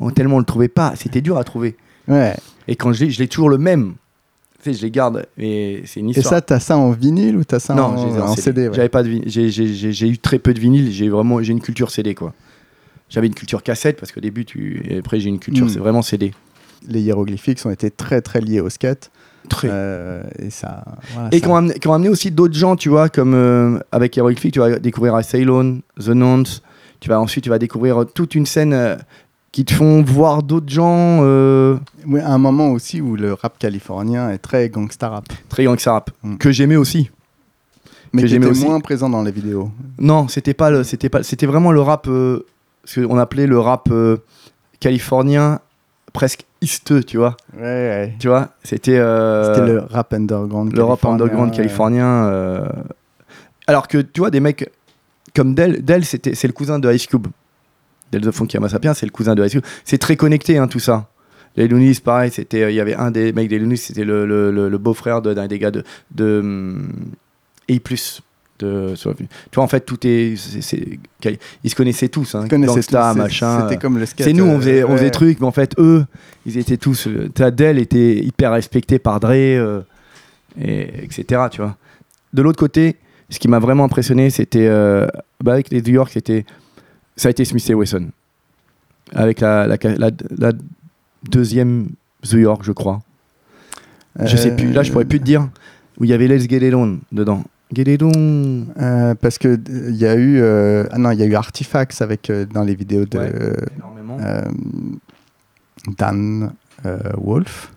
Oh, tellement on le trouvait pas. C'était dur à trouver. Ouais. Et quand je l'ai, je l'ai toujours le même. Tu sais, je les garde. Et c'est une Et histoire. ça, t'as ça en vinyle ou t'as ça non, en, j'ai en CD. CD, ouais. J'avais pas de j'ai- j'ai eu très peu de vinyle. J'ai vraiment, j'ai une culture CD quoi. J'avais une culture cassette parce qu'au début tu, et après j'ai une culture, Mm. c'est vraiment CD. les hiéroglyphiques ont été très très liés au skate. Très. Euh, et ça. voilà, Et ça- qui ont amené, amené aussi d'autres gens, tu vois, comme euh, avec Heroic tu vas découvrir Ceylon, The Nonce, tu vas ensuite tu vas découvrir toute une scène euh, qui te font voir d'autres gens euh, Oui, à un moment aussi où le rap californien est très gangsta rap, très gangsta rap, Mm. que j'aimais aussi. mais Que j'aimais moins présent dans les vidéos. Non, c'était pas c'était pas, c'était vraiment le rap, euh, ce qu'on appelait le rap euh, californien, presque easteux, tu vois. Ouais, ouais. Tu vois, c'était. euh, C'était le rap underground. le rap underground californien. euh, Alors que tu vois, des mecs comme Dell, Dell c'était, c'est le cousin de Ice Cube. Dell The Funky Sapiens, c'est le cousin de Ice Cube. C'est très connecté, hein, tout ça. Les Loonies, pareil, c'était, il y avait un des mecs des Loonies, c'était le, le- le- le beau-frère de- d'un des gars de, de hum, A+. Sur- tu vois, en fait, tout est. c'est- c'est- ils se connaissaient tous, hein, Ils connaissaient Gangsta, tous, c'est- machin. C'était comme le skate. C'est nous, on euh, faisait, on faisait des trucs, mais en fait, eux, ils étaient tous. euh, t'as Dell était hyper respecté par Dre, euh, et, etc. Tu vois. De l'autre côté, ce qui m'a vraiment impressionné, c'était. euh, bah, avec les New York, c'était. Ça a été Smith et Wesson. Avec la, la, la- la deuxième New York, je crois. Je sais plus, là, je pourrais plus te dire. Où il y avait Let's Get It On dedans. Get It On. Euh, parce que euh, il y a eu euh, ah non il y a eu Artifacts avec euh, dans les vidéos de Ouais. Dan Wolf.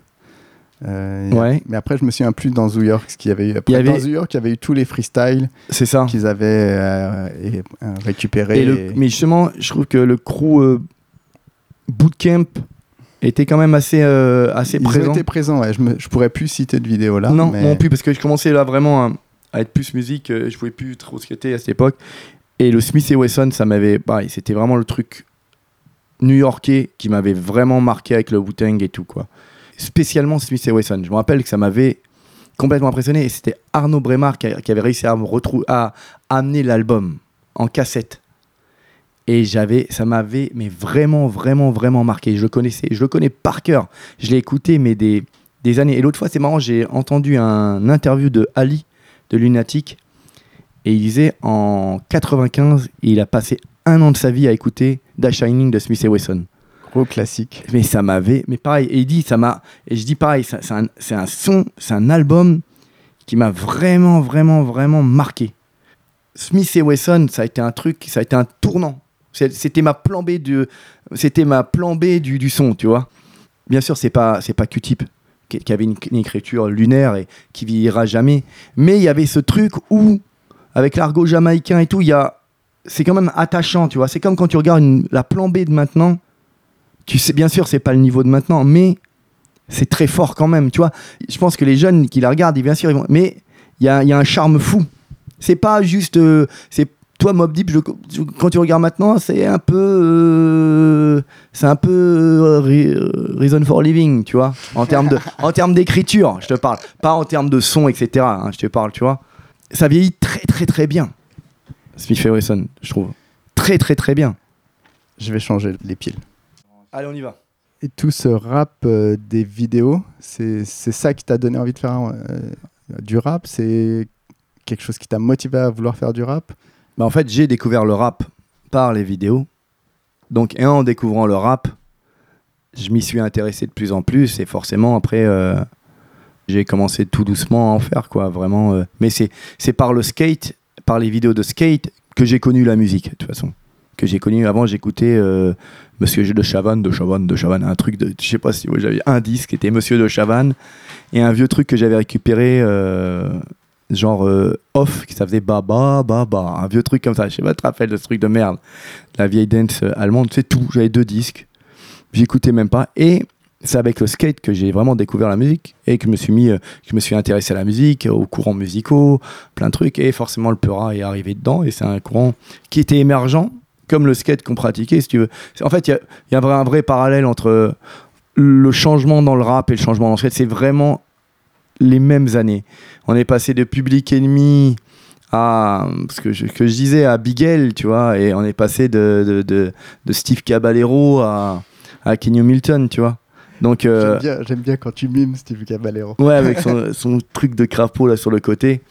Ouais. Mais après je me souviens plus dans New York ce qu'il y avait eu. Après, y avait- Dans New York il y avait eu tous les freestyles C'est ça. qu'ils avaient récupérés. Et mais justement, je trouve que le crew Bootcamp était quand même assez, assez Ils présent. ont été présents. ouais. Je, je pourrais plus citer de vidéos là. non, mais... non plus, parce que je commençais là vraiment à, à être plus musique. euh, je pouvais plus trop skater à cette époque. Et le Smith et Wesson, ça m'avait. Pareil, c'était vraiment le truc new-yorkais qui m'avait vraiment marqué avec le Wu-Tang et tout, quoi. Spécialement Smith et Wesson. Je me rappelle que ça m'avait complètement impressionné. Et c'était Arnaud Brémard qui, avait réussi à me à amener l'album en cassette. Et j'avais, ça m'avait, mais vraiment, vraiment, vraiment marqué. Je le connaissais, je le connais par cœur. Je l'ai écouté, mais des, des années. Et l'autre fois, c'est marrant, j'ai entendu un interview de Ali de Lunatic. Et il disait en 95, il a passé un an de sa vie à écouter Da Shining de Smith et Wesson. Gros classique. Mais ça m'avait. Mais pareil, et il dit, ça m'a. Et je dis pareil, ça- c'est un, c'est un son, c'est un album qui m'a vraiment, vraiment, vraiment marqué. Smith et Wesson, ça a été un truc, ça a été un tournant. C'était ma plan B du, c'était ma plan B du, du son, tu vois. Bien sûr, c'est pas, c'est pas Q-Tip qui, avait une, écriture lunaire et qui vieillira jamais. Mais il y avait ce truc où, avec l'argot jamaïcain et tout, il y a, c'est quand même attachant, tu vois. C'est comme quand tu regardes la plan B de maintenant. Tu sais, bien sûr, c'est pas le niveau de maintenant, mais c'est très fort quand même, tu vois. Je pense que les jeunes qui la regardent, bien sûr, ils vont. Mais il y a, y a un charme fou. C'est pas juste. euh, c'est toi, Mob Deep, je- je- quand tu regardes maintenant, c'est un peu. euh, c'est un peu. euh, euh, Reason for Living, tu vois. En termes de- en termes d'écriture, je te parle. Pas en termes de son, etc. hein, je te parle, tu vois. Ça vieillit très, très, très bien. Smith et Wesson, je trouve. Très, très, très bien. Je vais changer les piles. Allez, on y va. Et tout ce rap euh, des vidéos, c'est c'est ça qui t'a donné envie de faire euh, du rap? C'est quelque chose qui t'a motivé à vouloir faire du rap? Bah, en fait, j'ai découvert le rap par les vidéos. Donc, et en découvrant le rap, je m'y suis intéressé de plus en plus. Et forcément, après, euh, j'ai commencé tout doucement à en faire, quoi. Vraiment. euh. Mais c'est par le skate, par les vidéos de skate, que j'ai connu la musique, de toute façon. Que j'ai connu avant, j'écoutais euh, Monsieur de Chavannes, de Chavannes, de Chavannes, un truc de. Je sais pas si j'avais un disque qui était Monsieur de Chavannes et un vieux truc que j'avais récupéré. Genre euh, off, qui ça faisait baba, baba, un vieux truc comme ça. Je sais pas, tu te rappelles de ce truc de merde. La vieille dance euh, allemande, c'est tout. J'avais deux disques. J'écoutais même pas. Et c'est avec le skate que j'ai vraiment découvert la musique et que je me suis mis, euh, je me suis intéressé à la musique, aux courants musicaux, plein de trucs. Et forcément, le Peura est arrivé dedans. Et c'est un courant qui était émergent, comme le skate qu'on pratiquait, si tu veux. En fait, il y a, un vrai parallèle entre le changement dans le rap et le changement dans le skate. C'est vraiment les mêmes années. On est passé de Public Enemy à ce que je, que je disais à Bigel, tu vois, et on est passé de, de, de, de Steve Caballero à, à Kenny Milton, tu vois. Donc, euh, J'aime bien, j'aime bien quand tu mimes Steve Caballero. ouais, avec son, son truc de crapaud là sur le côté.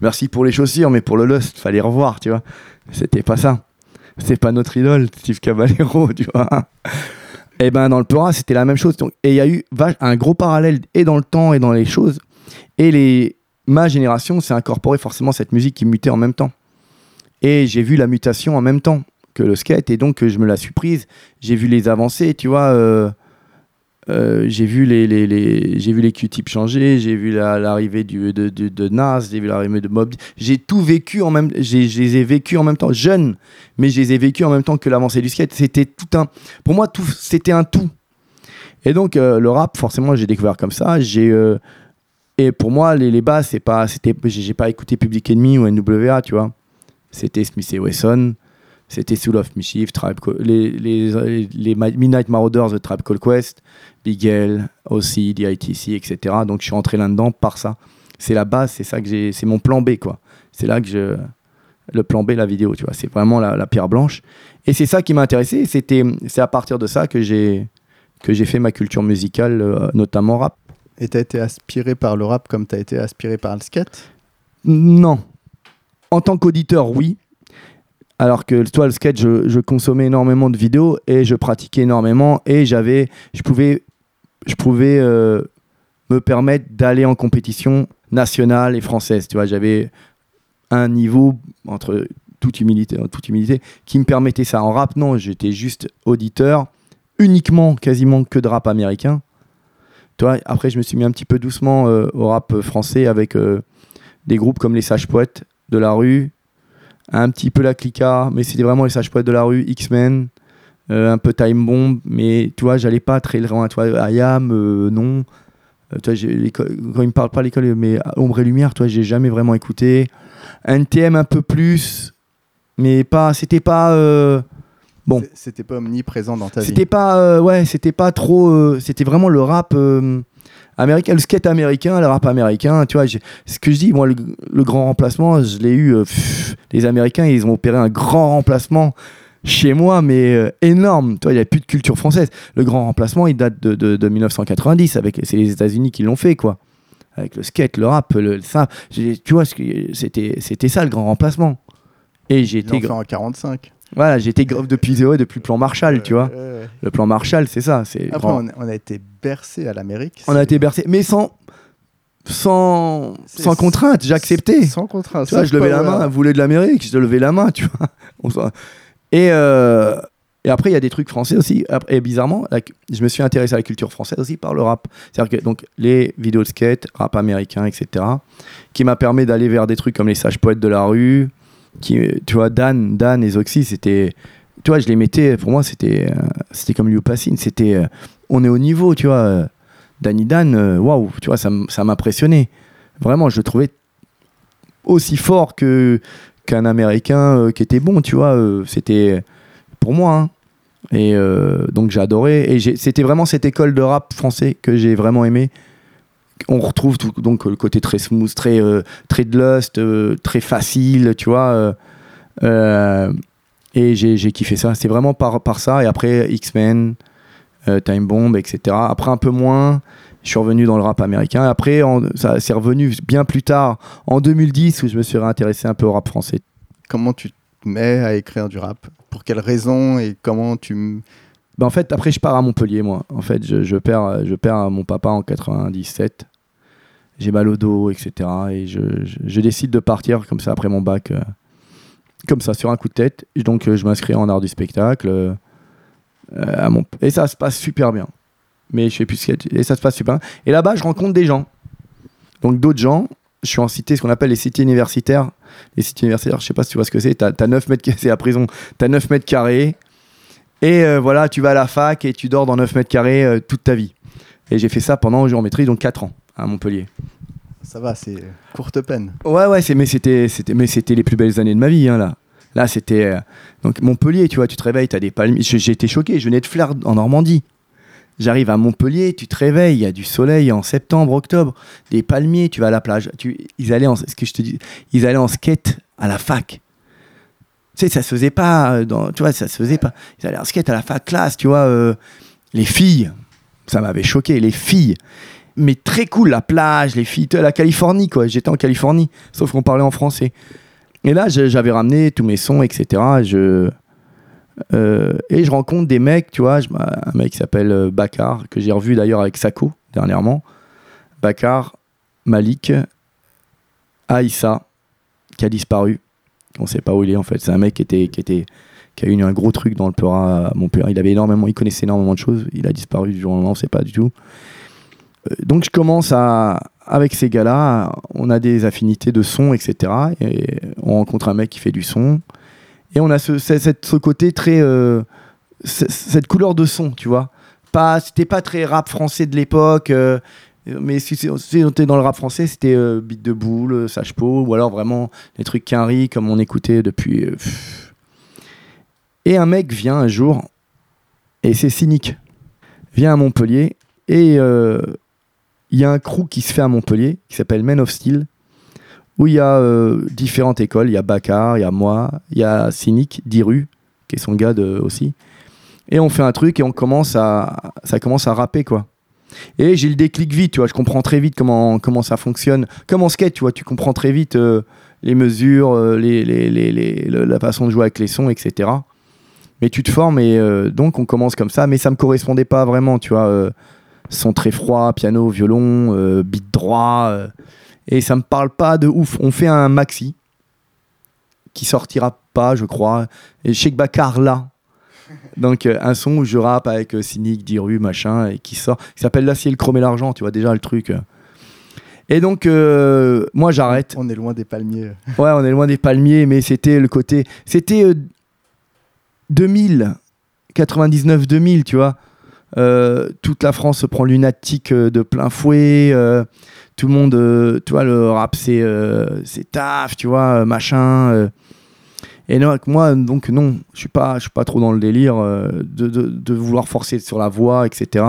Merci pour les chaussures, mais pour le lust, fallait revoir, tu vois. C'était pas ça. C'est pas notre idole, Steve Caballero, tu vois. Et ben dans le Peura, c'était la même chose. Donc, et il y a eu un gros parallèle et dans le temps et dans les choses. Et les, ma génération s'est incorporé forcément cette musique qui mutait en même temps. Et j'ai vu la mutation en même temps que le skate, et donc euh, je me la suis prise. J'ai vu les avancées, tu vois. euh, euh, j'ai vu les, les, j'ai vu les Q-tips changer, j'ai vu la- l'arrivée du, de, de, de Nas, j'ai vu l'arrivée de Mob. J'ai tout vécu en même, j'ai, je les ai vécus en même temps, jeune, mais je les ai vécus en même temps que l'avancée du skate. C'était tout un, pour moi, tout, c'était un tout. Et donc le rap, forcément, j'ai découvert comme ça. J'ai et pour moi, les, les c'est pas, c'était, j'ai, pas écouté Public Enemy ou NWA, tu vois. C'était Smith et Wesson, c'était Soul of Mischief, Tribe, les, les, les, Midnight Marauders de Tribe Called Quest, Big L, aussi, DITC, etc. Donc je suis rentré là-dedans par ça. C'est la base, c'est ça que j'ai, c'est mon plan B, quoi. C'est là que je, le plan B, la vidéo, tu vois. C'est vraiment la, pierre blanche. Et c'est ça qui m'a intéressé. C'était, c'est à partir de ça que j'ai, que j'ai fait ma culture musicale, euh, notamment rap. Et t'as été aspiré par le rap comme t'as été aspiré par le skate? Non. En tant qu'auditeur, oui. Alors que toi, le sketch, je, consommais énormément de vidéos et je pratiquais énormément et j'avais, je pouvais, je pouvais euh, me permettre d'aller en compétition nationale et française. Tu vois, j'avais un niveau entre toute humilité, en toute humilité, qui me permettait ça. En rap, non, j'étais juste auditeur, uniquement, quasiment que de rap américain. Tu vois, après, je me suis mis un petit peu doucement euh, au rap français avec euh, des groupes comme les Sages Poètes de la rue, un petit peu la Clica, mais c'était vraiment les Sages Poètes de la rue, X-Men, euh, un peu Time Bomb, mais tu vois, j'allais pas très loin. Tu vois, IAM, non. L'école- quand ils me parlent pas l'école, mais Ombre et Lumière, toi, j'ai jamais vraiment écouté. NTM un peu plus, mais pas, c'était pas. Bon. C'était pas omniprésent dans ta vie. C'était pas, euh, ouais, c'était pas trop. euh, c'était vraiment le rap euh, américain, le skate américain, le rap américain. Tu vois, ce que je dis, moi, le, le grand remplacement, je l'ai eu. pff, les Américains, ils ont opéré un grand remplacement chez moi, mais énorme. Tu vois, il n'y a plus de culture française. Le grand remplacement, il date de, de- de 1990. Avec, c'est les États-Unis qui l'ont fait, quoi. Avec le skate, le rap, le, ça. Tu vois, c'était, c'était ça le grand remplacement. Et j'ai été, en 45. Voilà, j'ai été grave depuis zéro, depuis le plan Marshall, tu vois. Le plan Marshall, c'est ça. C'est Après, on, on a été bercé à l'Amérique. on a été bercé, mais sans, sans, sans contrainte. J'ai accepté. Sans contrainte. Tu vois, je levais la main. Vous voulez de l'Amérique Je levais la main, tu vois. Et, euh, et après, il y a des trucs français aussi. Et bizarrement, la- je me suis intéressé à la culture française aussi par le rap. C'est-à-dire que donc, les vidéos de skate, rap américain, etc., qui m'a permis d'aller vers des trucs comme les sages poètes de la rue. Tu vois, Dan, Dan et Zoxy, c'était. Tu vois, je les mettais, pour moi, c'était euh, c'était comme Liu Passine. C'était. euh, on est au niveau, tu vois. Danny Dan, euh, waouh, tu vois, ça ça m'impressionnait. Vraiment, je le trouvais aussi fort que qu'un américain qui était bon, tu vois. c'était pour moi. hein. Et donc adoré. Et c'était vraiment cette école de rap français que j'ai vraiment aimé. On retrouve tout, donc le côté très smooth, très, euh, très de lust, euh, très facile, tu vois. euh, et j'ai kiffé ça. C'est vraiment par, par ça. Et après, X-Men, Time Bomb, etc. Après, un peu moins. Je suis revenu dans le rap américain. Après, en- ça c'est revenu bien plus tard, en 2010, où je me suis réintéressé un peu au rap français. Comment tu te mets à écrire du rap? Pour quelles raisons et comment tu. Ben, en fait, après, je pars à Montpellier, moi. En fait, je, je perds, je perds mon papa en 97. J'ai mal au dos, etc. Et je, décide de partir comme ça après mon bac, euh, comme ça, sur un coup de tête. Donc, euh, je m'inscris en art du spectacle. euh, à Mont- Et ça se passe super bien. Mais je sais plus ce Et ça se passe super bien. Et là-bas, je rencontre des gens. Donc, d'autres gens. Je suis en cité, ce qu'on appelle les cités universitaires. Les cités universitaires, je sais pas si tu vois ce que c'est. T'as as 9 mètres, c'est la prison. T'as 9 mètres carrés. Et voilà, tu vas à la fac et tu dors dans 9 mètres carrés toute ta vie. Et j'ai fait ça pendant, en maîtrise, donc 4 ans à Montpellier. Ça va, c'est courte peine. Ouais, ouais, c'est, mais, c'était, c'était, mais c'était les plus belles années de ma vie, hein, là. Là, c'était. euh, donc Montpellier, tu vois, tu te réveilles, tu as des palmiers. J'ai, été choqué, je venais de Flers en Normandie. J'arrive à Montpellier, tu te réveilles, il y a du soleil en septembre, octobre, des palmiers, tu vas à la plage. Tu, ils allaient en, ce que je te dis, ils allaient en skate à la fac. Tu sais, ça se faisait pas, euh, dans, tu vois, ça se faisait pas. Ils allaient en skate à la fac classe, tu vois. euh, les filles, ça m'avait choqué, les filles. Mais très cool, la plage, les filles, la Californie, quoi. J'étais en Californie, sauf qu'on parlait en français. Et là, j'avais ramené tous mes sons, etc. Je, Euh, et je rencontre des mecs, tu vois, un mec qui s'appelle euh, Bakar, que j'ai revu d'ailleurs avec Sako dernièrement. Bakar, Malik, Aïssa, qui a disparu. On sait pas où il est en fait. C'est un mec qui, était, qui, était, qui a eu un gros truc dans le Peura à Montpellier. Il avait énormément, il connaissait énormément de choses. Il a disparu du jour au lendemain, on sait pas du tout. Euh, Donc je commence à, avec ces gars-là, on a des affinités de son, etc. Et on rencontre un mec qui fait du son. Et on a ce, côté très. euh, ce- cette couleur de son, tu vois. Pas, c'était pas très rap français de l'époque. euh, mais si, si- on était dans le rap français, c'était euh, de Boule, Sage Po, ou alors vraiment les trucs Quinry, comme on écoutait depuis. Et un mec vient un jour, et c'est cynique, vient à Montpellier, et il y a un crew qui se fait à Montpellier, qui s'appelle Men of Steel, où il y a euh, différentes écoles. Il y a Bakar, il y a moi, il y a Cynic, Diru, qui est son gars aussi. Et on fait un truc et on commence à, ça commence à rapper, quoi. Et j'ai le déclic vite, tu vois, je comprends très vite comment, comment ça fonctionne. Comme en skate, tu vois, tu comprends très vite euh, les mesures, euh, la façon de jouer avec les sons, etc. Mais tu te formes et donc on commence comme ça, mais ça me correspondait pas vraiment, tu vois. Son très froid, piano, violon, euh, beat droit, euh, et ça me parle pas de ouf. On fait un maxi qui sortira pas, je crois, et Sheikh Bakar là. Donc euh, un son où je rappe avec euh, Cynic, Diru, machin, et qui sort, qui s'appelle L'acier, le chrome et l'argent, tu vois déjà le truc. euh. Et donc euh, moi j'arrête. On est loin des palmiers. Ouais, on est loin des palmiers, mais c'était le côté. C'était euh, 2000, 99-2000, tu vois. Euh, toute la France se prend lunatique euh, de plein fouet. euh, tout le monde, tu vois, le rap, c'est c'est taf, tu vois, machin. Et non, moi, donc, non, je suis pas, je suis pas trop dans le délire de, de- vouloir forcer sur la voix, etc.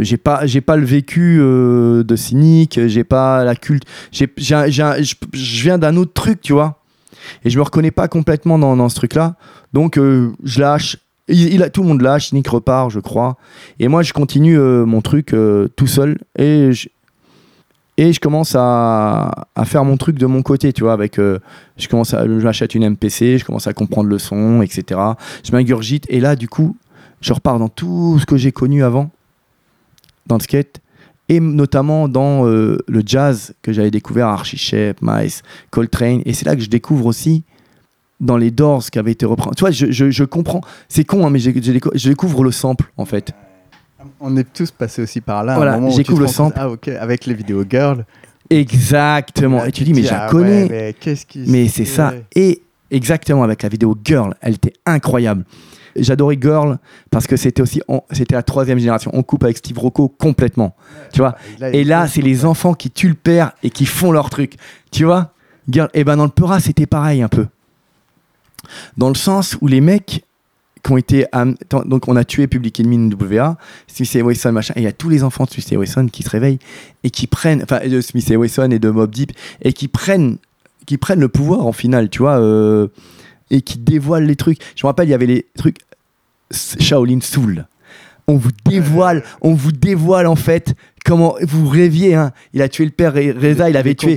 J'ai pas j'ai pas le vécu de cynique j'ai pas la culte j'ai je viens d'un autre truc tu vois et je me reconnais pas complètement dans, dans ce truc là donc je lâche il, a, tout le monde lâche cynique repart je crois. Et moi je continue euh, mon truc euh, tout seul. Et je, commence à, à faire mon truc de mon côté tu vois avec euh, je commence à je m'achète une MPC je commence à comprendre le son etc je m'ingurgite et là du coup je repars dans tout ce que j'ai connu avant dans le skate et notamment dans le jazz que j'avais découvert Archie Shepp, Mice, Coltrane. Et c'est là que je découvre aussi dans les Doors qui avaient été repris. Tu vois, je, je- je comprends, c'est con, hein, mais je découvre le sample en fait. On est tous passés aussi par là. Voilà, te le sample. Ah ok, avec les vidéos girl. Exactement. Et tu dis, mais je la ah connais. mais qu'est-ce qui Mais se c'est ça. Et exactement avec la vidéo Girl, elle était incroyable. J'adorais Girl parce que c'était aussi, c'était la troisième génération. On coupe avec Steve Rocco complètement. Tu vois? Et là, c'est les enfants qui tuent le père et qui font leur truc. Tu vois? Girl. Et ben dans le Peura, c'était pareil un peu. Dans le sens où les mecs qui ont été. Donc on a tué Public Enemy WA, Smith et Wesson, machin. Et il y a tous les enfants de Smith et Wesson qui se réveillent et qui prennent. Enfin, de Smith et Wesson et de Mob Deep et qui prennent, qui prennent le pouvoir en finale, tu vois. euh, et qui dévoilent les trucs. Je me rappelle, il y avait les trucs Shaolin Soul. On vous dévoile, on vous dévoile en fait comment vous rêviez. Hein. Il a tué le père Re- Reza, il avait tué.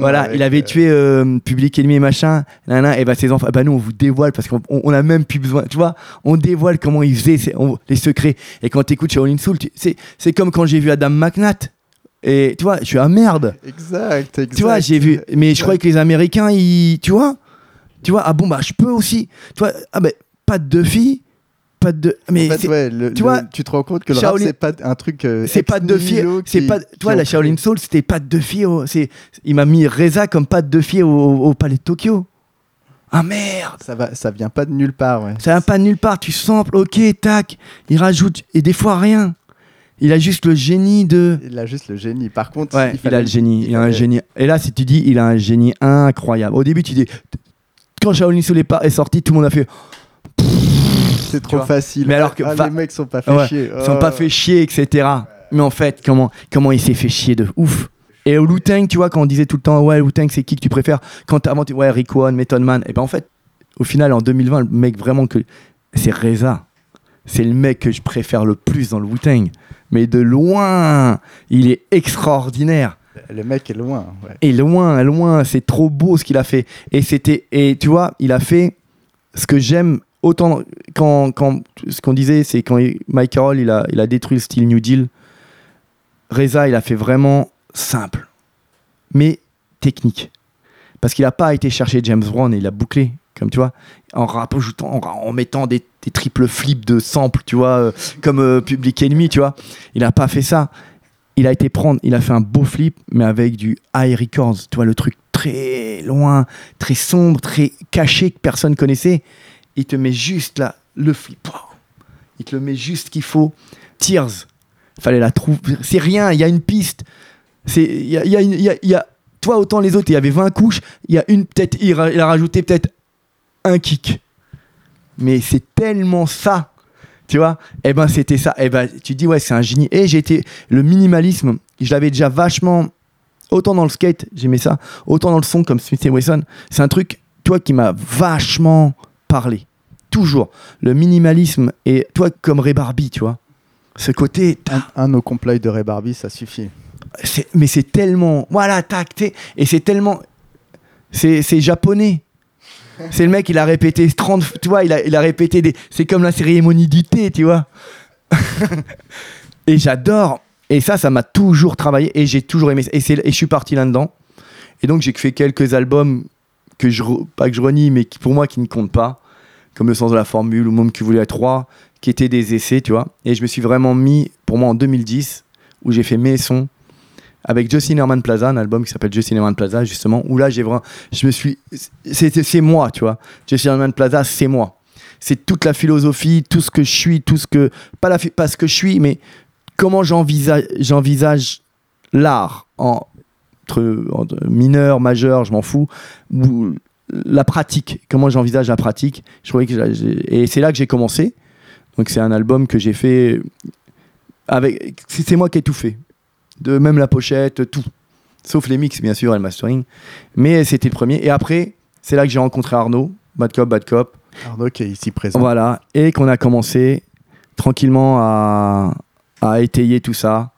Voilà, il avait tué euh, Public Enemy et machin. Nanana, et bah ses enfants, bah nous on vous dévoile parce qu'on on- a même plus besoin. Tu vois, on dévoile comment il faisait on- les secrets. Et quand t'écoutes Shaolin Soul, c'est c'est comme quand j'ai vu Adam McNatt. Et tu vois, je suis à merde. Exact, exact. Tu vois, j'ai vu. Mais je croyais que les Américains, ils. Tu vois Tu vois, ah bon, bah je peux aussi. Tu vois, ah ben, pas de deux filles, pas de. Mais En fait, c'est- ouais, le- tu le- vois, tu te rends compte que le rap, Shaolin- c'est pas un truc. euh, c'est pas de nihilo C'est pas. Toi, la Shaolin Soul, c'était pas de deux filles. au- c'est, il m'a mis Reza comme pas de deux filles au, au palais de Tokyo. Ah merde Ça, va, ça vient pas de nulle part, ouais. Ça va pas de nulle part. Tu samples, ok, tac. Il rajoute. Et des fois, rien. Il a juste le génie de. Il a juste le génie. Par contre, Ouais, il, fallait- a le génie. Il, a un génie. Et là, si tu dis, il a un génie incroyable. Au début, tu dis. Quand Shaolin Soul est, pas- est sorti, tout le monde a fait. C'est trop facile. Mais alors que- Ah, les mecs sont pas fait ouais, chier. Ils sont Oh. pas fait chier, etc. Mais en fait, comment, comment il s'est fait chier de ouf. Et au Wu-Tang, tu vois, quand on disait tout le temps, ouais, Wu-Tang, c'est qui que tu préfères? Quand t'as inventé, ouais, Rick One, Method Man. Et ben en fait, au final, en 2020, le mec vraiment que. C'est Reza. C'est le mec que je préfère le plus dans le Wu-Tang. Mais de loin, il est extraordinaire. Le mec est loin. Ouais. Et loin, loin, c'est trop beau ce qu'il a fait. Et c'était, et tu vois, il a fait ce que j'aime autant quand, quand ce qu'on disait, c'est quand Mike Carroll il a, il a détruit le style New Deal, Reza il a fait vraiment simple, mais technique. Parce qu'il n'a pas été chercher James Brown et il a bouclé, comme tu vois, en rajoutant, en, mettant des, des triples flips de samples, tu vois, euh, comme euh, Public Enemy, tu vois. Il n'a pas fait ça. Il a été prendre, il a fait un beau flip, mais avec du high records, tu vois, le truc très loin, très sombre, très caché que personne connaissait. Il te met juste là, le flip. Il te le met juste qu'il faut. Tears, fallait la trouver. C'est rien, il y a une piste. C'est, y a, y a y a- y a- toi autant les autres, il y avait 20 couches, il y a une peut-être, il, a rajouté peut-être un kick. Mais c'est tellement ça, tu vois. Eh ben c'était ça. Eh ben tu dis ouais c'est un génie. Et été le minimalisme, je l'avais déjà vachement autant dans le skate, j'aimais ça, autant dans le son comme Smith Wesson. C'est un truc, toi qui m'a vachement parlé. Toujours le minimalisme et toi comme Ray Barbie, tu vois. Ce côté, Un, un no comply de Ray Barbie, ça suffit. mais c'est tellement voilà tac t'es- et c'est tellement c'est c'est japonais c'est le mec il a répété 30 tu vois il a, il a répété des c'est comme la cérémonie du thé tu vois et j'adore et ça ça m'a toujours travaillé et j'ai toujours aimé et, c'est- et je suis parti là dedans et donc j'ai fait quelques albums que je pas que je renie mais qui pour moi qui ne comptent pas comme le sens de la formule ou même qui voulait être roi qui étaient des essais tu vois et je me suis vraiment mis pour moi en 2010 où j'ai fait mes sons avec Justin Herman Plaza, un album qui s'appelle Justin Herman Plaza, justement, où là, j'ai vraiment. Je me suis. C'est moi, tu vois. Justin Herman Plaza, c'est moi. C'est toute la philosophie, tout ce que je suis, tout ce que. Pas, la, ce que je suis, mais comment j'envisage j'envisage l'art en, entre, entre mineur, majeur, je m'en fous, ou la pratique, comment j'envisage la pratique. Je trouvais que et c'est là que j'ai commencé. Donc c'est un album que j'ai fait avec. C'est c'est moi qui ai tout fait de même la pochette, tout. Sauf les mix, bien sûr, et le mastering. Mais c'était le premier. Et après, c'est là que j'ai rencontré Arnaud, Bad Cop, Bad Cop. Arnaud qui est ici présent. Voilà. Et qu'on a commencé tranquillement à, à étayer tout ça,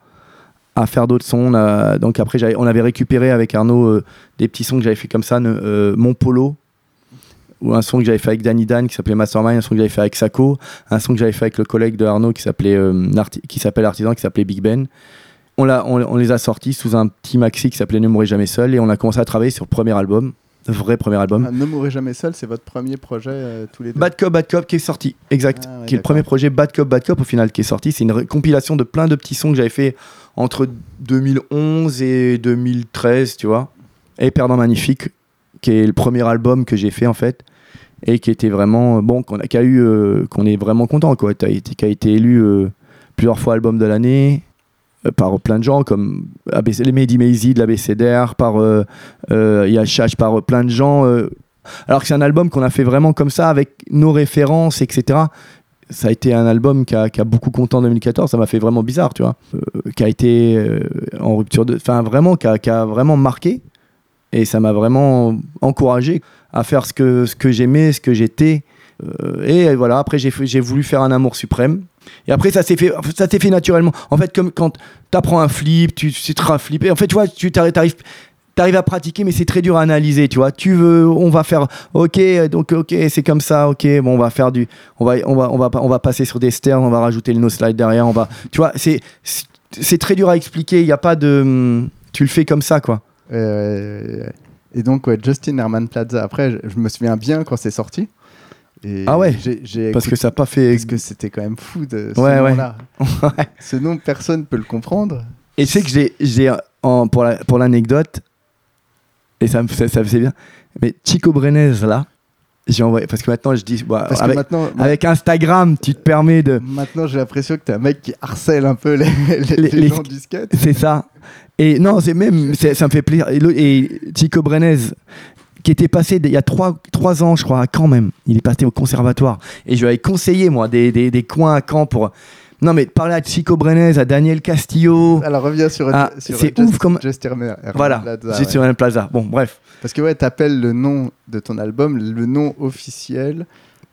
à faire d'autres sons. Donc après, on avait récupéré avec Arnaud euh, des petits sons que j'avais fait comme ça, euh, Mon Polo, ou un son que j'avais fait avec Danny Dan qui s'appelait Mastermind, un son que j'avais fait avec Sako, un son que j'avais fait avec le collègue de Arnaud qui s'appelait euh, qui Artisan, qui s'appelait Big Ben. On, on, les a sortis sous un petit maxi qui s'appelait Ne mourrez jamais seul et on a commencé à travailler sur le premier album, vrai premier album. Ah, ne mourrez jamais seul, c'est votre premier projet euh, tous les deux. Bad Cop, Bad Cop qui est sorti, exact. Ah ouais, qui est le premier projet Bad Cop, Bad Cop au final qui est sorti. C'est une compilation de plein de petits sons que j'avais fait entre 2011 et 2013, tu vois. Et Perdant Magnifique, qui est le premier album que j'ai fait en fait. Et qui était vraiment, euh, bon, qu'on a, eu, euh, qu'on est vraiment content, quoi. Qui a été élu euh, plusieurs fois album de l'année par plein de gens comme ABC, les Mehdi Maizy de l'ABCDR, par euh, euh, Yachash, par euh, plein de gens. euh, alors que c'est un album qu'on a fait vraiment comme ça, avec nos références, etc. Ça a été un album qui a, qui a beaucoup compté en 2014, ça m'a fait vraiment bizarre, tu vois. Euh, qui a été euh, en rupture de. Enfin, vraiment, qui a, qui a vraiment marqué. Et ça m'a vraiment encouragé à faire ce que, ce que j'aimais, ce que j'étais. Euh, et voilà, après, j'ai voulu faire un amour suprême. Et après, ça s'est fait, ça fait naturellement. En fait, comme quand tu apprends un flip, tu sais très flipper. En fait, tu vois, tu t'arrives, t'arrives- à pratiquer, mais c'est très dur à analyser, tu vois. Tu veux, on va faire, ok, donc ok, c'est comme ça, ok, bon, on va faire du, on va, on va, on va, on va passer sur des sterns, on va rajouter le no slide derrière, on va, tu vois, c'est, c'est- très dur à expliquer. Il y a pas de, tu le fais comme ça, quoi. Euh, et donc, Justin Herman Plaza. Après, je me souviens bien quand c'est sorti. Et Ah ouais, j'ai, Parce que ça n'a pas fait. parce que c'était quand même fou de ce Ouais, nom-là. Ouais. Ce nom, personne peut le comprendre. Et tu sais que j'ai, j'ai en, pour, la, pour l'anecdote, et ça me ça me fait bien, mais Chico Brenez, là, j'ai envoyé, parce que maintenant je dis, bah, Parce que avec, maintenant, avec Instagram, tu te permets de. maintenant j'ai l'impression que t'es un mec qui harcèle un peu les, les, Les- gens du skate. C'est ça. Et non, c'est même, c'est- ça me fait plaisir. Et, et Chico Brenez, qui était passé il y a trois, trois ans, je crois, à Caen même, il est passé au conservatoire. Et je lui avais conseillé, moi, des, des, des coins à Caen pour. Non, mais parler à Chico Brenez, à Daniel Castillo. Alors reviens sur, Ah, sur c'est ouf comme- Voilà, Plaza, ouais. sur la plaza. Bon, bref. Parce que ouais, t'appelles le nom de ton album le nom officiel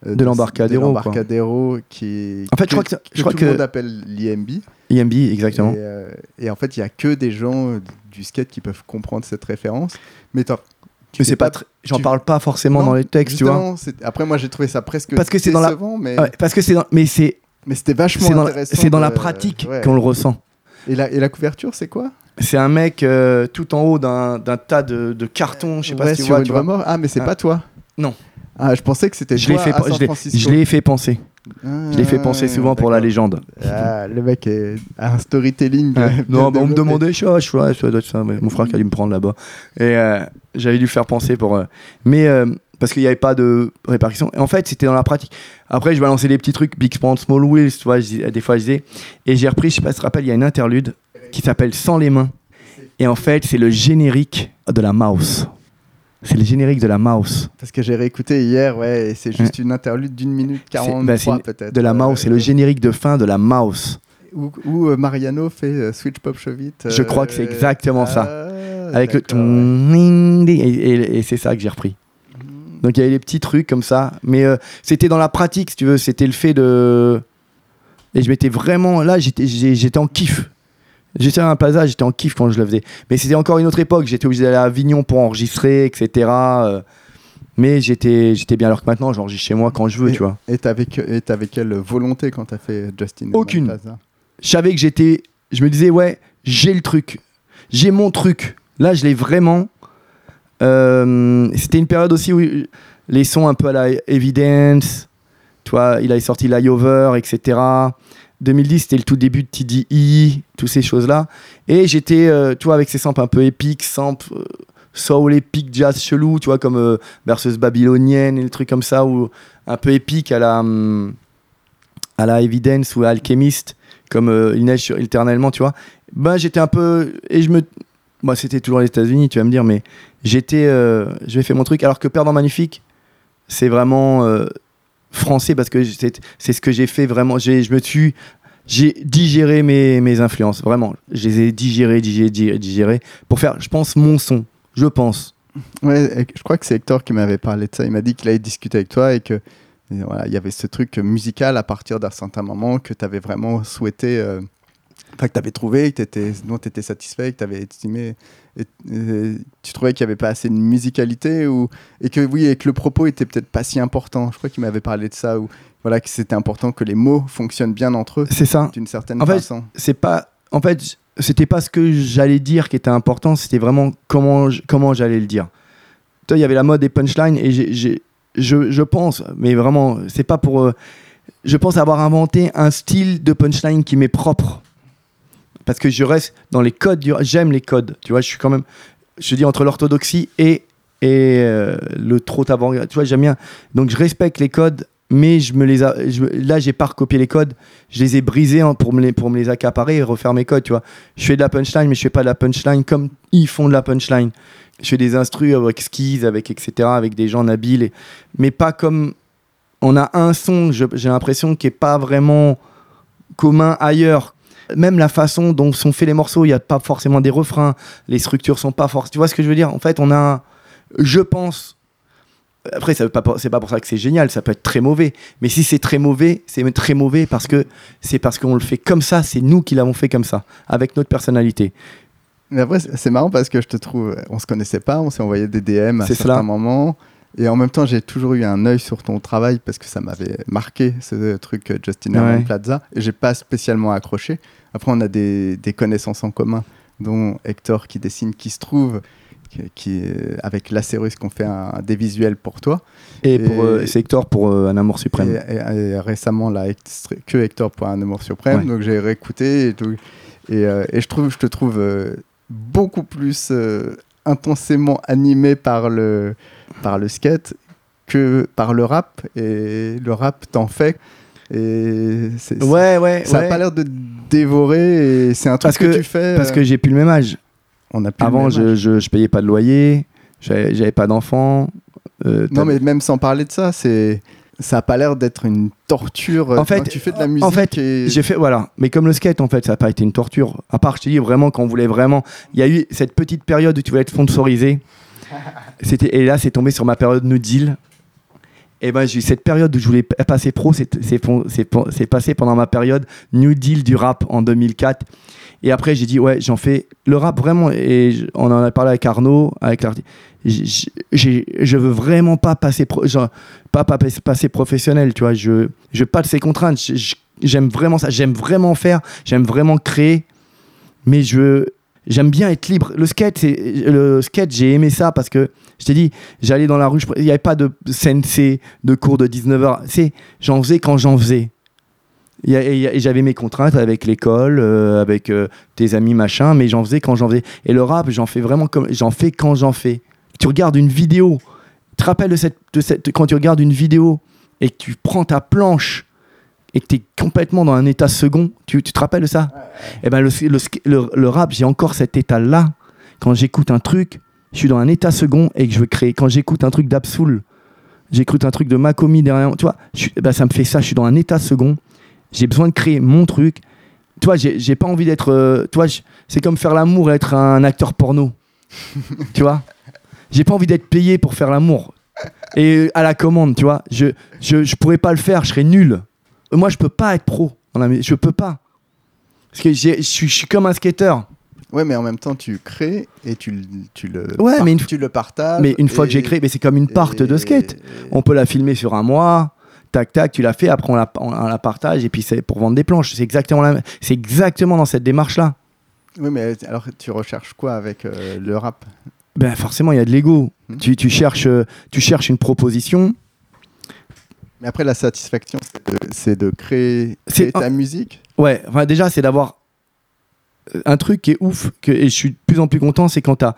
euh, De l'Embarcadero, l'Embarcadero qui. En fait, je crois que- je crois tout que- le monde appelle l'IMB. IMB, exactement. Et, euh, et en fait, il y a que des gens du skate qui peuvent comprendre cette référence. Mais Mais c'est pas, tr- j'en Tu- parle pas forcément Non, dans les textes, tu vois. Après, moi, j'ai trouvé ça presque Parce que c'est dans la- mais, Ouais, parce que c'est dans- mais c'est mais c'était vachement c'est dans, la- c'est dans la pratique ouais. qu'on le ressent. Et la, et la couverture, c'est quoi? C'est un mec euh, tout en haut d'un tas de, de cartons, je sais pas si tu vois. tu. Ah, mais c'est Ah. pas toi? Non. Ah, je pensais que c'était Je l'ai fait, je l'ai fait penser. Je l'ai fait penser souvent pour la légende. Ah, le mec est un storytelling. Non, bah, on me demandait, je ça, mais mon frère qui allait me prendre là-bas. Et euh, j'avais dû faire penser pour. euh, mais euh, parce qu'il n'y avait pas de répartition. Et en fait, c'était dans la pratique. Après, je balançais des petits trucs, Big Span, Small Wheels, tu vois, je dis- des fois je disais. Et j'ai repris, je sais pas si tu te rappelles, il y a une interlude qui s'appelle Sans les mains. Et en fait, c'est le générique de la mouse. C'est le générique de la mouse. Parce que j'ai réécouté hier, ouais, et c'est juste une interlude d'une minute C'est- 43 bah, peut-être. De la mouse, c'est le Euh, générique de fin de la mouse. Où, où, euh, Mariano fait euh, Switch Pop Chevit. Je crois que c'est exactement ça. Ah, Avec le Et, et- et c'est ça que j'ai repris. ouais. Donc il y avait des petits trucs comme ça. Mais euh, c'était dans la pratique, si tu veux. C'était le fait de. Et je m'étais vraiment. Là, j'étais en kiff. J'étais à un plaza, j'étais en kiff quand je le faisais. Mais c'était encore une autre époque. J'étais obligé d'aller à Avignon pour enregistrer, etc. euh, Mais j'étais j'étais bien. Alors que maintenant, j'enregistre chez moi quand je veux, Et- tu vois. Et t'avais que- et t'avais quelle volonté quand t'as fait Justin Aucune. Je savais que j'étais. Je me disais, ouais, j'ai le truc. J'ai mon truc. Là, je l'ai vraiment. Euh, c'était une période aussi où les sons un peu à la Evidence, tu vois, il avait sorti Over, etc. 2010, c'était le tout début de TDI, toutes ces choses-là. Et j'étais, euh, tu vois, avec ces samples un peu épiques, samples euh, soul épique, jazz chelou, tu vois, comme euh, berceuse babylonienne et le truc comme ça, ou un peu épique à la, hum, à la Evidence ou à Alchemist, comme euh, Il neige sur- éternellement, tu vois. Ben, j'étais un peu. Et je me. Moi, c'était toujours les États-Unis, tu vas me dire, mais j'étais. euh, J'ai fait mon truc, alors que Perdant Magnifique, c'est vraiment français parce que c'est ce que j'ai fait vraiment. J'ai- Je me suis. J'ai digéré mes, mes influences, vraiment. Je les ai digérées, digérées, digérées, pour faire, je pense, mon son. Je pense. Je crois que c'est Hector qui m'avait parlé de ça. Il m'a dit qu'il allait discuter avec toi et que voilà, il y avait ce truc musical à partir d'un certain moment que tu avais vraiment souhaité, euh, que tu avais trouvé, que t'étais- dont tu étais satisfait, que tu avais estimé. Et, et tu trouvais qu'il n'y avait pas assez de musicalité ou, et que oui, et que le propos était peut-être pas si important. Je crois qu'il m'avait parlé de ça ou voilà que c'était important que les mots fonctionnent bien entre eux C'est ça. d'une certaine En fait, façon. c'est pas en fait c'était pas ce que j'allais dire qui était important c'était vraiment comment j- comment j'allais le dire toi il y avait la mode des punchlines et j'ai- je, je pense mais vraiment c'est pas pour euh, je pense avoir inventé un style de punchline qui m'est propre parce que je reste dans les codes j'aime les codes tu vois je suis quand même je dis entre l'orthodoxie et euh, le trop avant tu vois j'aime bien donc je respecte les codes mais je me les je, là j'ai pas recopié les codes je les ai brisés pour, me les, pour me les accaparer et refaire mes codes, tu vois. Je fais de la punchline, mais je fais pas de la punchline comme ils font de la punchline. Je fais des instrus avec skis, avec etc., avec des gens habiles, mais pas comme... On a un son, j'ai l'impression, qui est pas vraiment commun ailleurs. Même la façon dont sont faits les morceaux, il n'y a pas forcément des refrains, les structures sont pas forcément... Tu vois ce que je veux dire? En fait, on a, je pense... Après, c'est pas pour ça que c'est génial, ça peut être très mauvais. Mais si c'est très mauvais, c'est très mauvais parce que c'est parce qu'on le fait comme ça, c'est nous qui l'avons fait comme ça, avec notre personnalité. Mais après, c'est marrant parce que je te trouve, on se connaissait pas, on s'est envoyé des DM à certains cela. moments. Et en même temps, j'ai toujours eu un œil sur ton travail parce que ça m'avait marqué ce truc euh, Justin Ouais. Plaza. Et j'ai pas spécialement accroché. Après, on a des, des connaissances en commun, dont Hector qui dessine, qui se trouve, qui, qui, avec Lacérus, qu'on fait un, des visuels pour toi. Et, Et- pour euh, c'est Hector pour euh, Un amour suprême. et- et récemment, là, que Hector pour un amour suprême. Ouais. Donc j'ai réécouté et tout. Et, euh, je, trouve, je te trouve beaucoup plus intensément animé par le, par le skate que par le rap. Et le rap t'en fait. Et Ouais, ouais, ça n'a ouais. pas l'air de dévorer. Et c'est un truc Parce que, que- tu fais. Parce euh, que j'ai plus le même âge. on a plus le Avant, même je, âge. je, je payais pas de loyer, j'avais pas d'enfants. euh, Non, mais même sans parler de ça, c'est. Ça n'a pas l'air d'être une torture. En fait- tu fais de la en musique. fait, et... J'ai fait, voilà. Mais comme le skate, en fait, ça n'a pas été une torture. À part, je te dis, vraiment, quand on voulait vraiment. Il y a eu cette petite période où tu voulais être sponsorisé. C'était, et là, c'est tombé sur ma période New Deal. Et ben j'ai cette période où je voulais passer pro, c'est passé pendant ma période New Deal du rap en 2004. Et après j'ai dit ouais j'en fais le rap vraiment et on en a parlé avec Arnaud, avec l'artiste. Je veux vraiment pas passer pro, pas, pas passer- professionnel, tu vois. Je je pas de ces contraintes. J'aime vraiment ça. J'aime vraiment faire. J'aime vraiment créer. Mais je j'aime bien être libre. Le skate, le skate. J'ai aimé ça parce que je t'ai dit, j'allais dans la rue. Il n'y avait pas de sensei de cours de 19h. C'est j'en faisais quand j'en faisais. Et, j'avais mes contraintes avec l'école, euh, avec euh, tes amis, machin, mais j'en faisais quand j'en faisais. Et le rap, j'en fais vraiment j'en fais quand j'en fais. Tu regardes une vidéo, tu te rappelles de cette, de cette, quand tu regardes une vidéo et que tu prends ta planche et que tu es complètement dans un état second, tu, tu te rappelles de ça? Eh ben le, le, le- le rap, j'ai encore cet état-là. Quand j'écoute un truc, je suis dans un état second et que je veux créer. Quand j'écoute un truc d'Absoul, j'écoute un truc de Makomi derrière tu vois, je eh ben, ça me fait ça, je suis dans un état second. J'ai besoin de créer mon truc. Tu vois, j'ai pas envie d'être. euh, tu vois, je- c'est comme faire l'amour et être un acteur porno. tu vois? J'ai pas envie d'être payé pour faire l'amour. Et à la commande, tu vois. Je, je, je pourrais pas le faire, je serais nul. Moi, je peux pas être pro dans la musique. Je peux pas. Parce que je suis, comme un skateur. Ouais, mais en même temps, tu crées et tu, le- tu le, Ouais, par- mais une- tu le partages. Mais une fois que j'ai créé, mais c'est comme une part de skate. On peut la filmer sur un mois. Tac, tac, tu l'as fait, après on la, on la partage et puis c'est pour vendre des planches. C'est exactement, la- exactement dans cette démarche-là. Oui, mais alors tu recherches quoi avec euh, le rap? Ben forcément, il y a de l'ego. Hmm. Tu, tu, cherches, euh, tu cherches une proposition. Mais après, la satisfaction, c'est de, créer, ta musique. Ouais, enfin, déjà, c'est d'avoir euh, un truc qui est ouf, que, et je suis de plus en plus content, c'est quand t'as-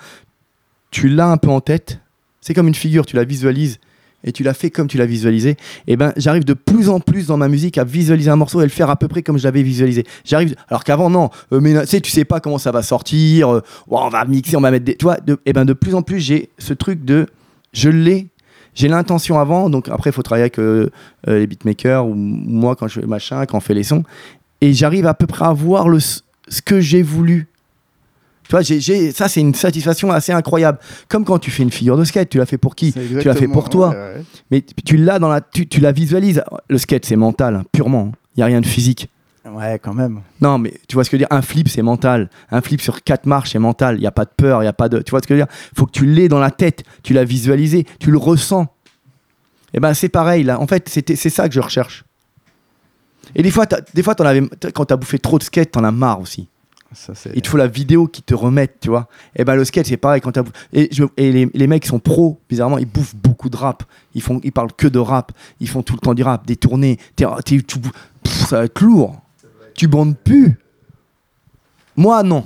tu l'as un peu en tête. C'est comme une figure, tu la visualises et tu l'as fait comme tu l'as visualisé. Et ben, j'arrive de plus en plus dans ma musique à visualiser un morceau et le faire à peu près comme je l'avais visualisé. J'arrive, alors qu'avant, non, euh, mais tu sais, tu sais pas comment ça va sortir, euh, on va mixer, on va mettre des. Tu vois, de, et ben, de plus en plus, j'ai ce truc de. Je l'ai. J'ai l'intention avant, donc après, il faut travailler avec euh, euh, les beatmakers ou moi quand je fais machin, quand on fait les sons et j'arrive à peu près à voir le, ce que j'ai voulu. Tu vois, ça, c'est une satisfaction assez incroyable. Comme quand tu fais une figure de skate, tu l'as fait pour qui Tu l'as fait pour toi. ouais, ouais. Mais tu l'as dans la, tu, tu la visualises. Le skate, c'est mental, purement. Il n'y a rien de physique. Ouais, quand même. Non, mais tu vois ce que je veux dire? Un flip, c'est mental. Un flip sur quatre marches, c'est mental. Il n'y a pas de peur, il n'y a pas de. Tu vois ce que je veux dire? Faut que tu l'aies dans la tête. Tu l'as visualisé, tu le ressens. Et ben, c'est pareil, là. En fait, c'est ça que je recherche. Et des fois, des fois t'en avais, quand tu as bouffé trop de skate, t'en as marre aussi. Ça. Il te faut la vidéo qui te remette, tu vois. Et ben le skate, c'est pareil. Quand et je- et les, les mecs sont pros, bizarrement, ils bouffent beaucoup de rap. Ils, font, ils parlent que de rap. Ils font tout le temps du rap, des tournées. Tu- pff, ça va être lourd. Tu bandes plus. Moi, non.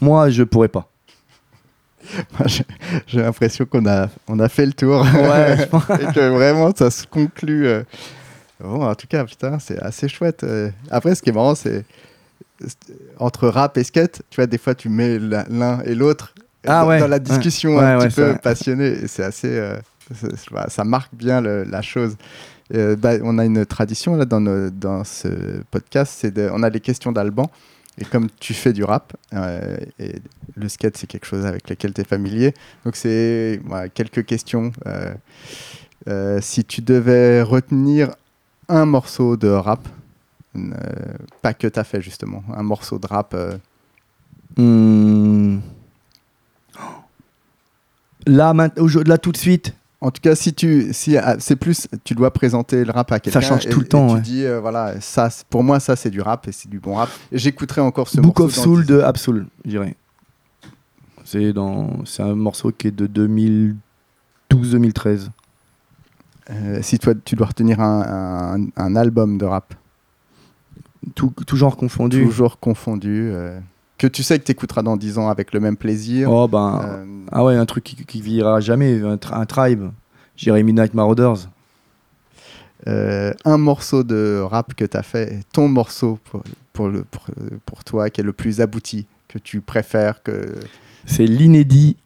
Moi, je pourrais pas. J'ai- l'impression qu'on a, on a fait le tour. Ouais, et que vraiment, ça se conclut. euh. Bon, en tout cas, putain, c'est assez chouette. euh. Après, ce qui est marrant, c'est entre rap et skate, tu vois, des fois, tu mets l'un et l'autre Ah dans, ouais, dans la discussion Ouais, un petit peu passionnée. Et c'est assez. euh, voilà, ça marque bien le- la chose. Euh, bah, on a une tradition là dans, dans ce podcast, c'est de- on a les questions d'Alban. Et comme tu fais du rap, euh, et le skate c'est quelque chose avec lequel tu es familier, donc c'est voilà, quelques questions. Euh, si tu devais retenir un morceau de rap, pas que tu as fait justement, un morceau de rap, Hmm. Là, là, tout de suite, En tout cas, si tu, si ah, c'est plus, tu dois présenter le rap à quelqu'un. change et- tout le et temps, Tu ouais. dis, euh, voilà, ça, pour moi, ça c'est du rap et c'est du bon rap. Et J'écouterai encore ce Book of Soul de Absol, je dirais. C'est dans, c'est un morceau qui est de 2012-2013. Euh, si toi, tu dois retenir un, un- un album de rap, Tout, tout genre confondu. toujours confondu, euh, que tu sais que tu écouteras dans 10 ans avec le même plaisir. Oh ben, Euh, ah ouais, un truc qui, qui vieillira jamais, un, tri- un tribe. Je dirais Midnight Marauders. euh, un morceau de rap que tu as fait, ton morceau pour, pour, le, pour, pour toi qui est le plus abouti, que tu préfères, que... C'est l'inédit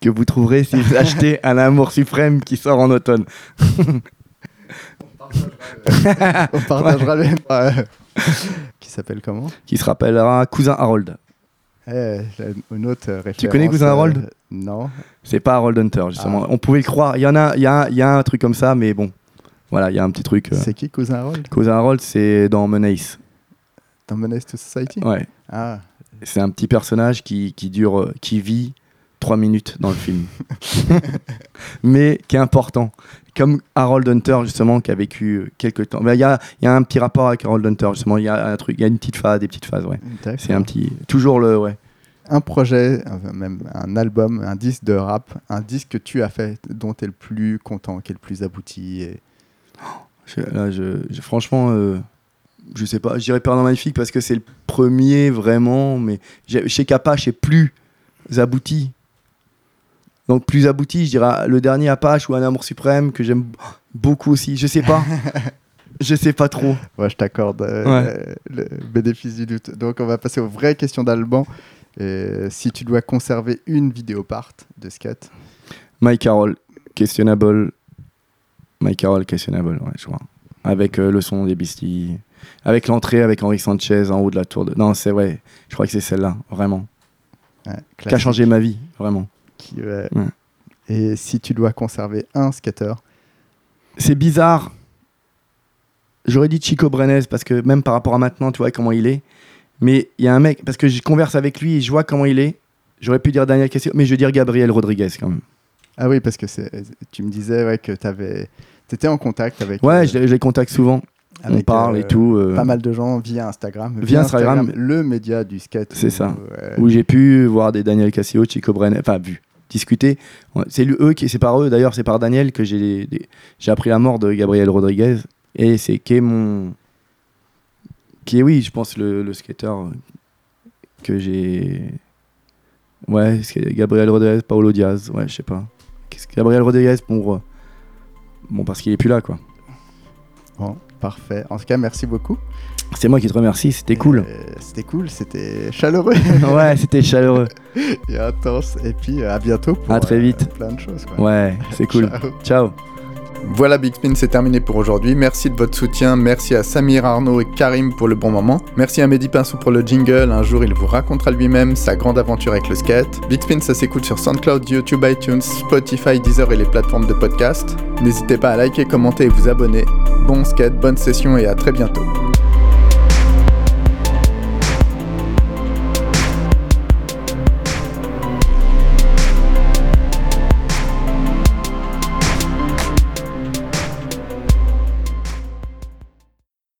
que vous trouverez si vous achetez un Amour Suprême qui sort en automne. On partagera le même. Ouais. qui s'appelle comment? Qui se rappellera Cousin Harold. Eh, Une autre référence. Tu connais Cousin euh, Harold Non. C'est pas Harold Hunter, justement. Ah. On pouvait le croire. Il y en a, il y, a, y a un truc comme ça, mais bon. voilà, il y a un petit truc. euh. C'est qui Cousin Harold? Cousin Harold, c'est dans Menace. Dans Menace to Society? Ouais. Ah, C'est un petit personnage qui, qui dure, euh, qui vit trois minutes dans le film, mais qui est important. Comme Harold Hunter justement, qui a vécu euh, quelques temps. Ben, Il y, a, y a un petit rapport avec Harold Hunter justement. Il y a un truc, il y a une petite phase, des petites phases, ouais. C'est un petit, toujours le, ouais. un projet, euh, même un album, un disque de rap, un disque que tu as fait dont tu es le plus content, qui est le plus abouti. Et... Je- là, je, je- franchement, euh, je sais pas, je dirais Perdant Magnifique parce que c'est le premier vraiment, mais chez Apache, c'est plus abouti. Donc plus abouti, je dirais le dernier Apache ou Un Amour Suprême que j'aime beaucoup aussi. Je sais pas. je sais pas trop. Ouais, je t'accorde euh, le bénéfice du doute. Donc, on va passer aux vraies questions d'Alban. Et si tu dois conserver une vidéo part de skate, Mike Carroll, questionable. Mike Carroll, questionable, ouais, je crois. Avec euh, le son des Beasties. Avec l'entrée avec Henri Sanchez en haut de la tour de. Non, c'est ouais, je crois que c'est celle-là, vraiment. ouais, Qui a changé ma vie, vraiment. Qui, ouais. Ouais. Et si tu dois conserver un skater, c'est bizarre. J'aurais dit Chico Brenes parce que même par rapport à maintenant, tu vois comment il est. Mais il y a un mec, parce que je converse avec lui et je vois comment il est. J'aurais pu dire Daniel Castillo, mais je veux dire Gabriel Rodriguez quand même. ah oui, parce que tu me disais ouais, que tu étais en contact avec, Ouais, euh, je, les- je les contacte souvent. On parle euh, et tout. euh, pas mal de gens via Instagram. Via Instagram. le média du skate. C'est ça. où j'ai pu voir des Daniel Castillo, Chico Brenes, enfin vu, discuter. C'est eux qui, c'est par eux d'ailleurs, c'est par Daniel que j'ai j'ai appris la mort de Gabriel Rodriguez et c'est qui est mon, qui est oui, je pense le, le skater que j'ai, ouais, Gabriel Rodriguez, Paolo Diaz, ouais, je sais pas. Gabriel Rodriguez pour, bon parce qu'il est plus là quoi. Bon, parfait. En tout cas, merci beaucoup. C'est moi qui te remercie, c'était cool. Euh, c'était cool, c'était chaleureux ouais, c'était chaleureux. et intense. Et puis, euh, à bientôt pour À très euh, vite. plein de choses. quoi. Ouais, c'est cool. Ciao. Ciao. Voilà Big Spin, c'est terminé pour aujourd'hui. Merci de votre soutien. Merci à Samir Arnaud et Karim pour le bon moment. Merci à Mehdi Pinsou pour le jingle. Un jour, il vous racontera lui-même sa grande aventure avec le skate. Big Spin, ça s'écoute sur SoundCloud, YouTube, iTunes, Spotify, Deezer et les plateformes de podcast. N'hésitez pas à liker, commenter et vous abonner. Bon skate, bonne session et à très bientôt.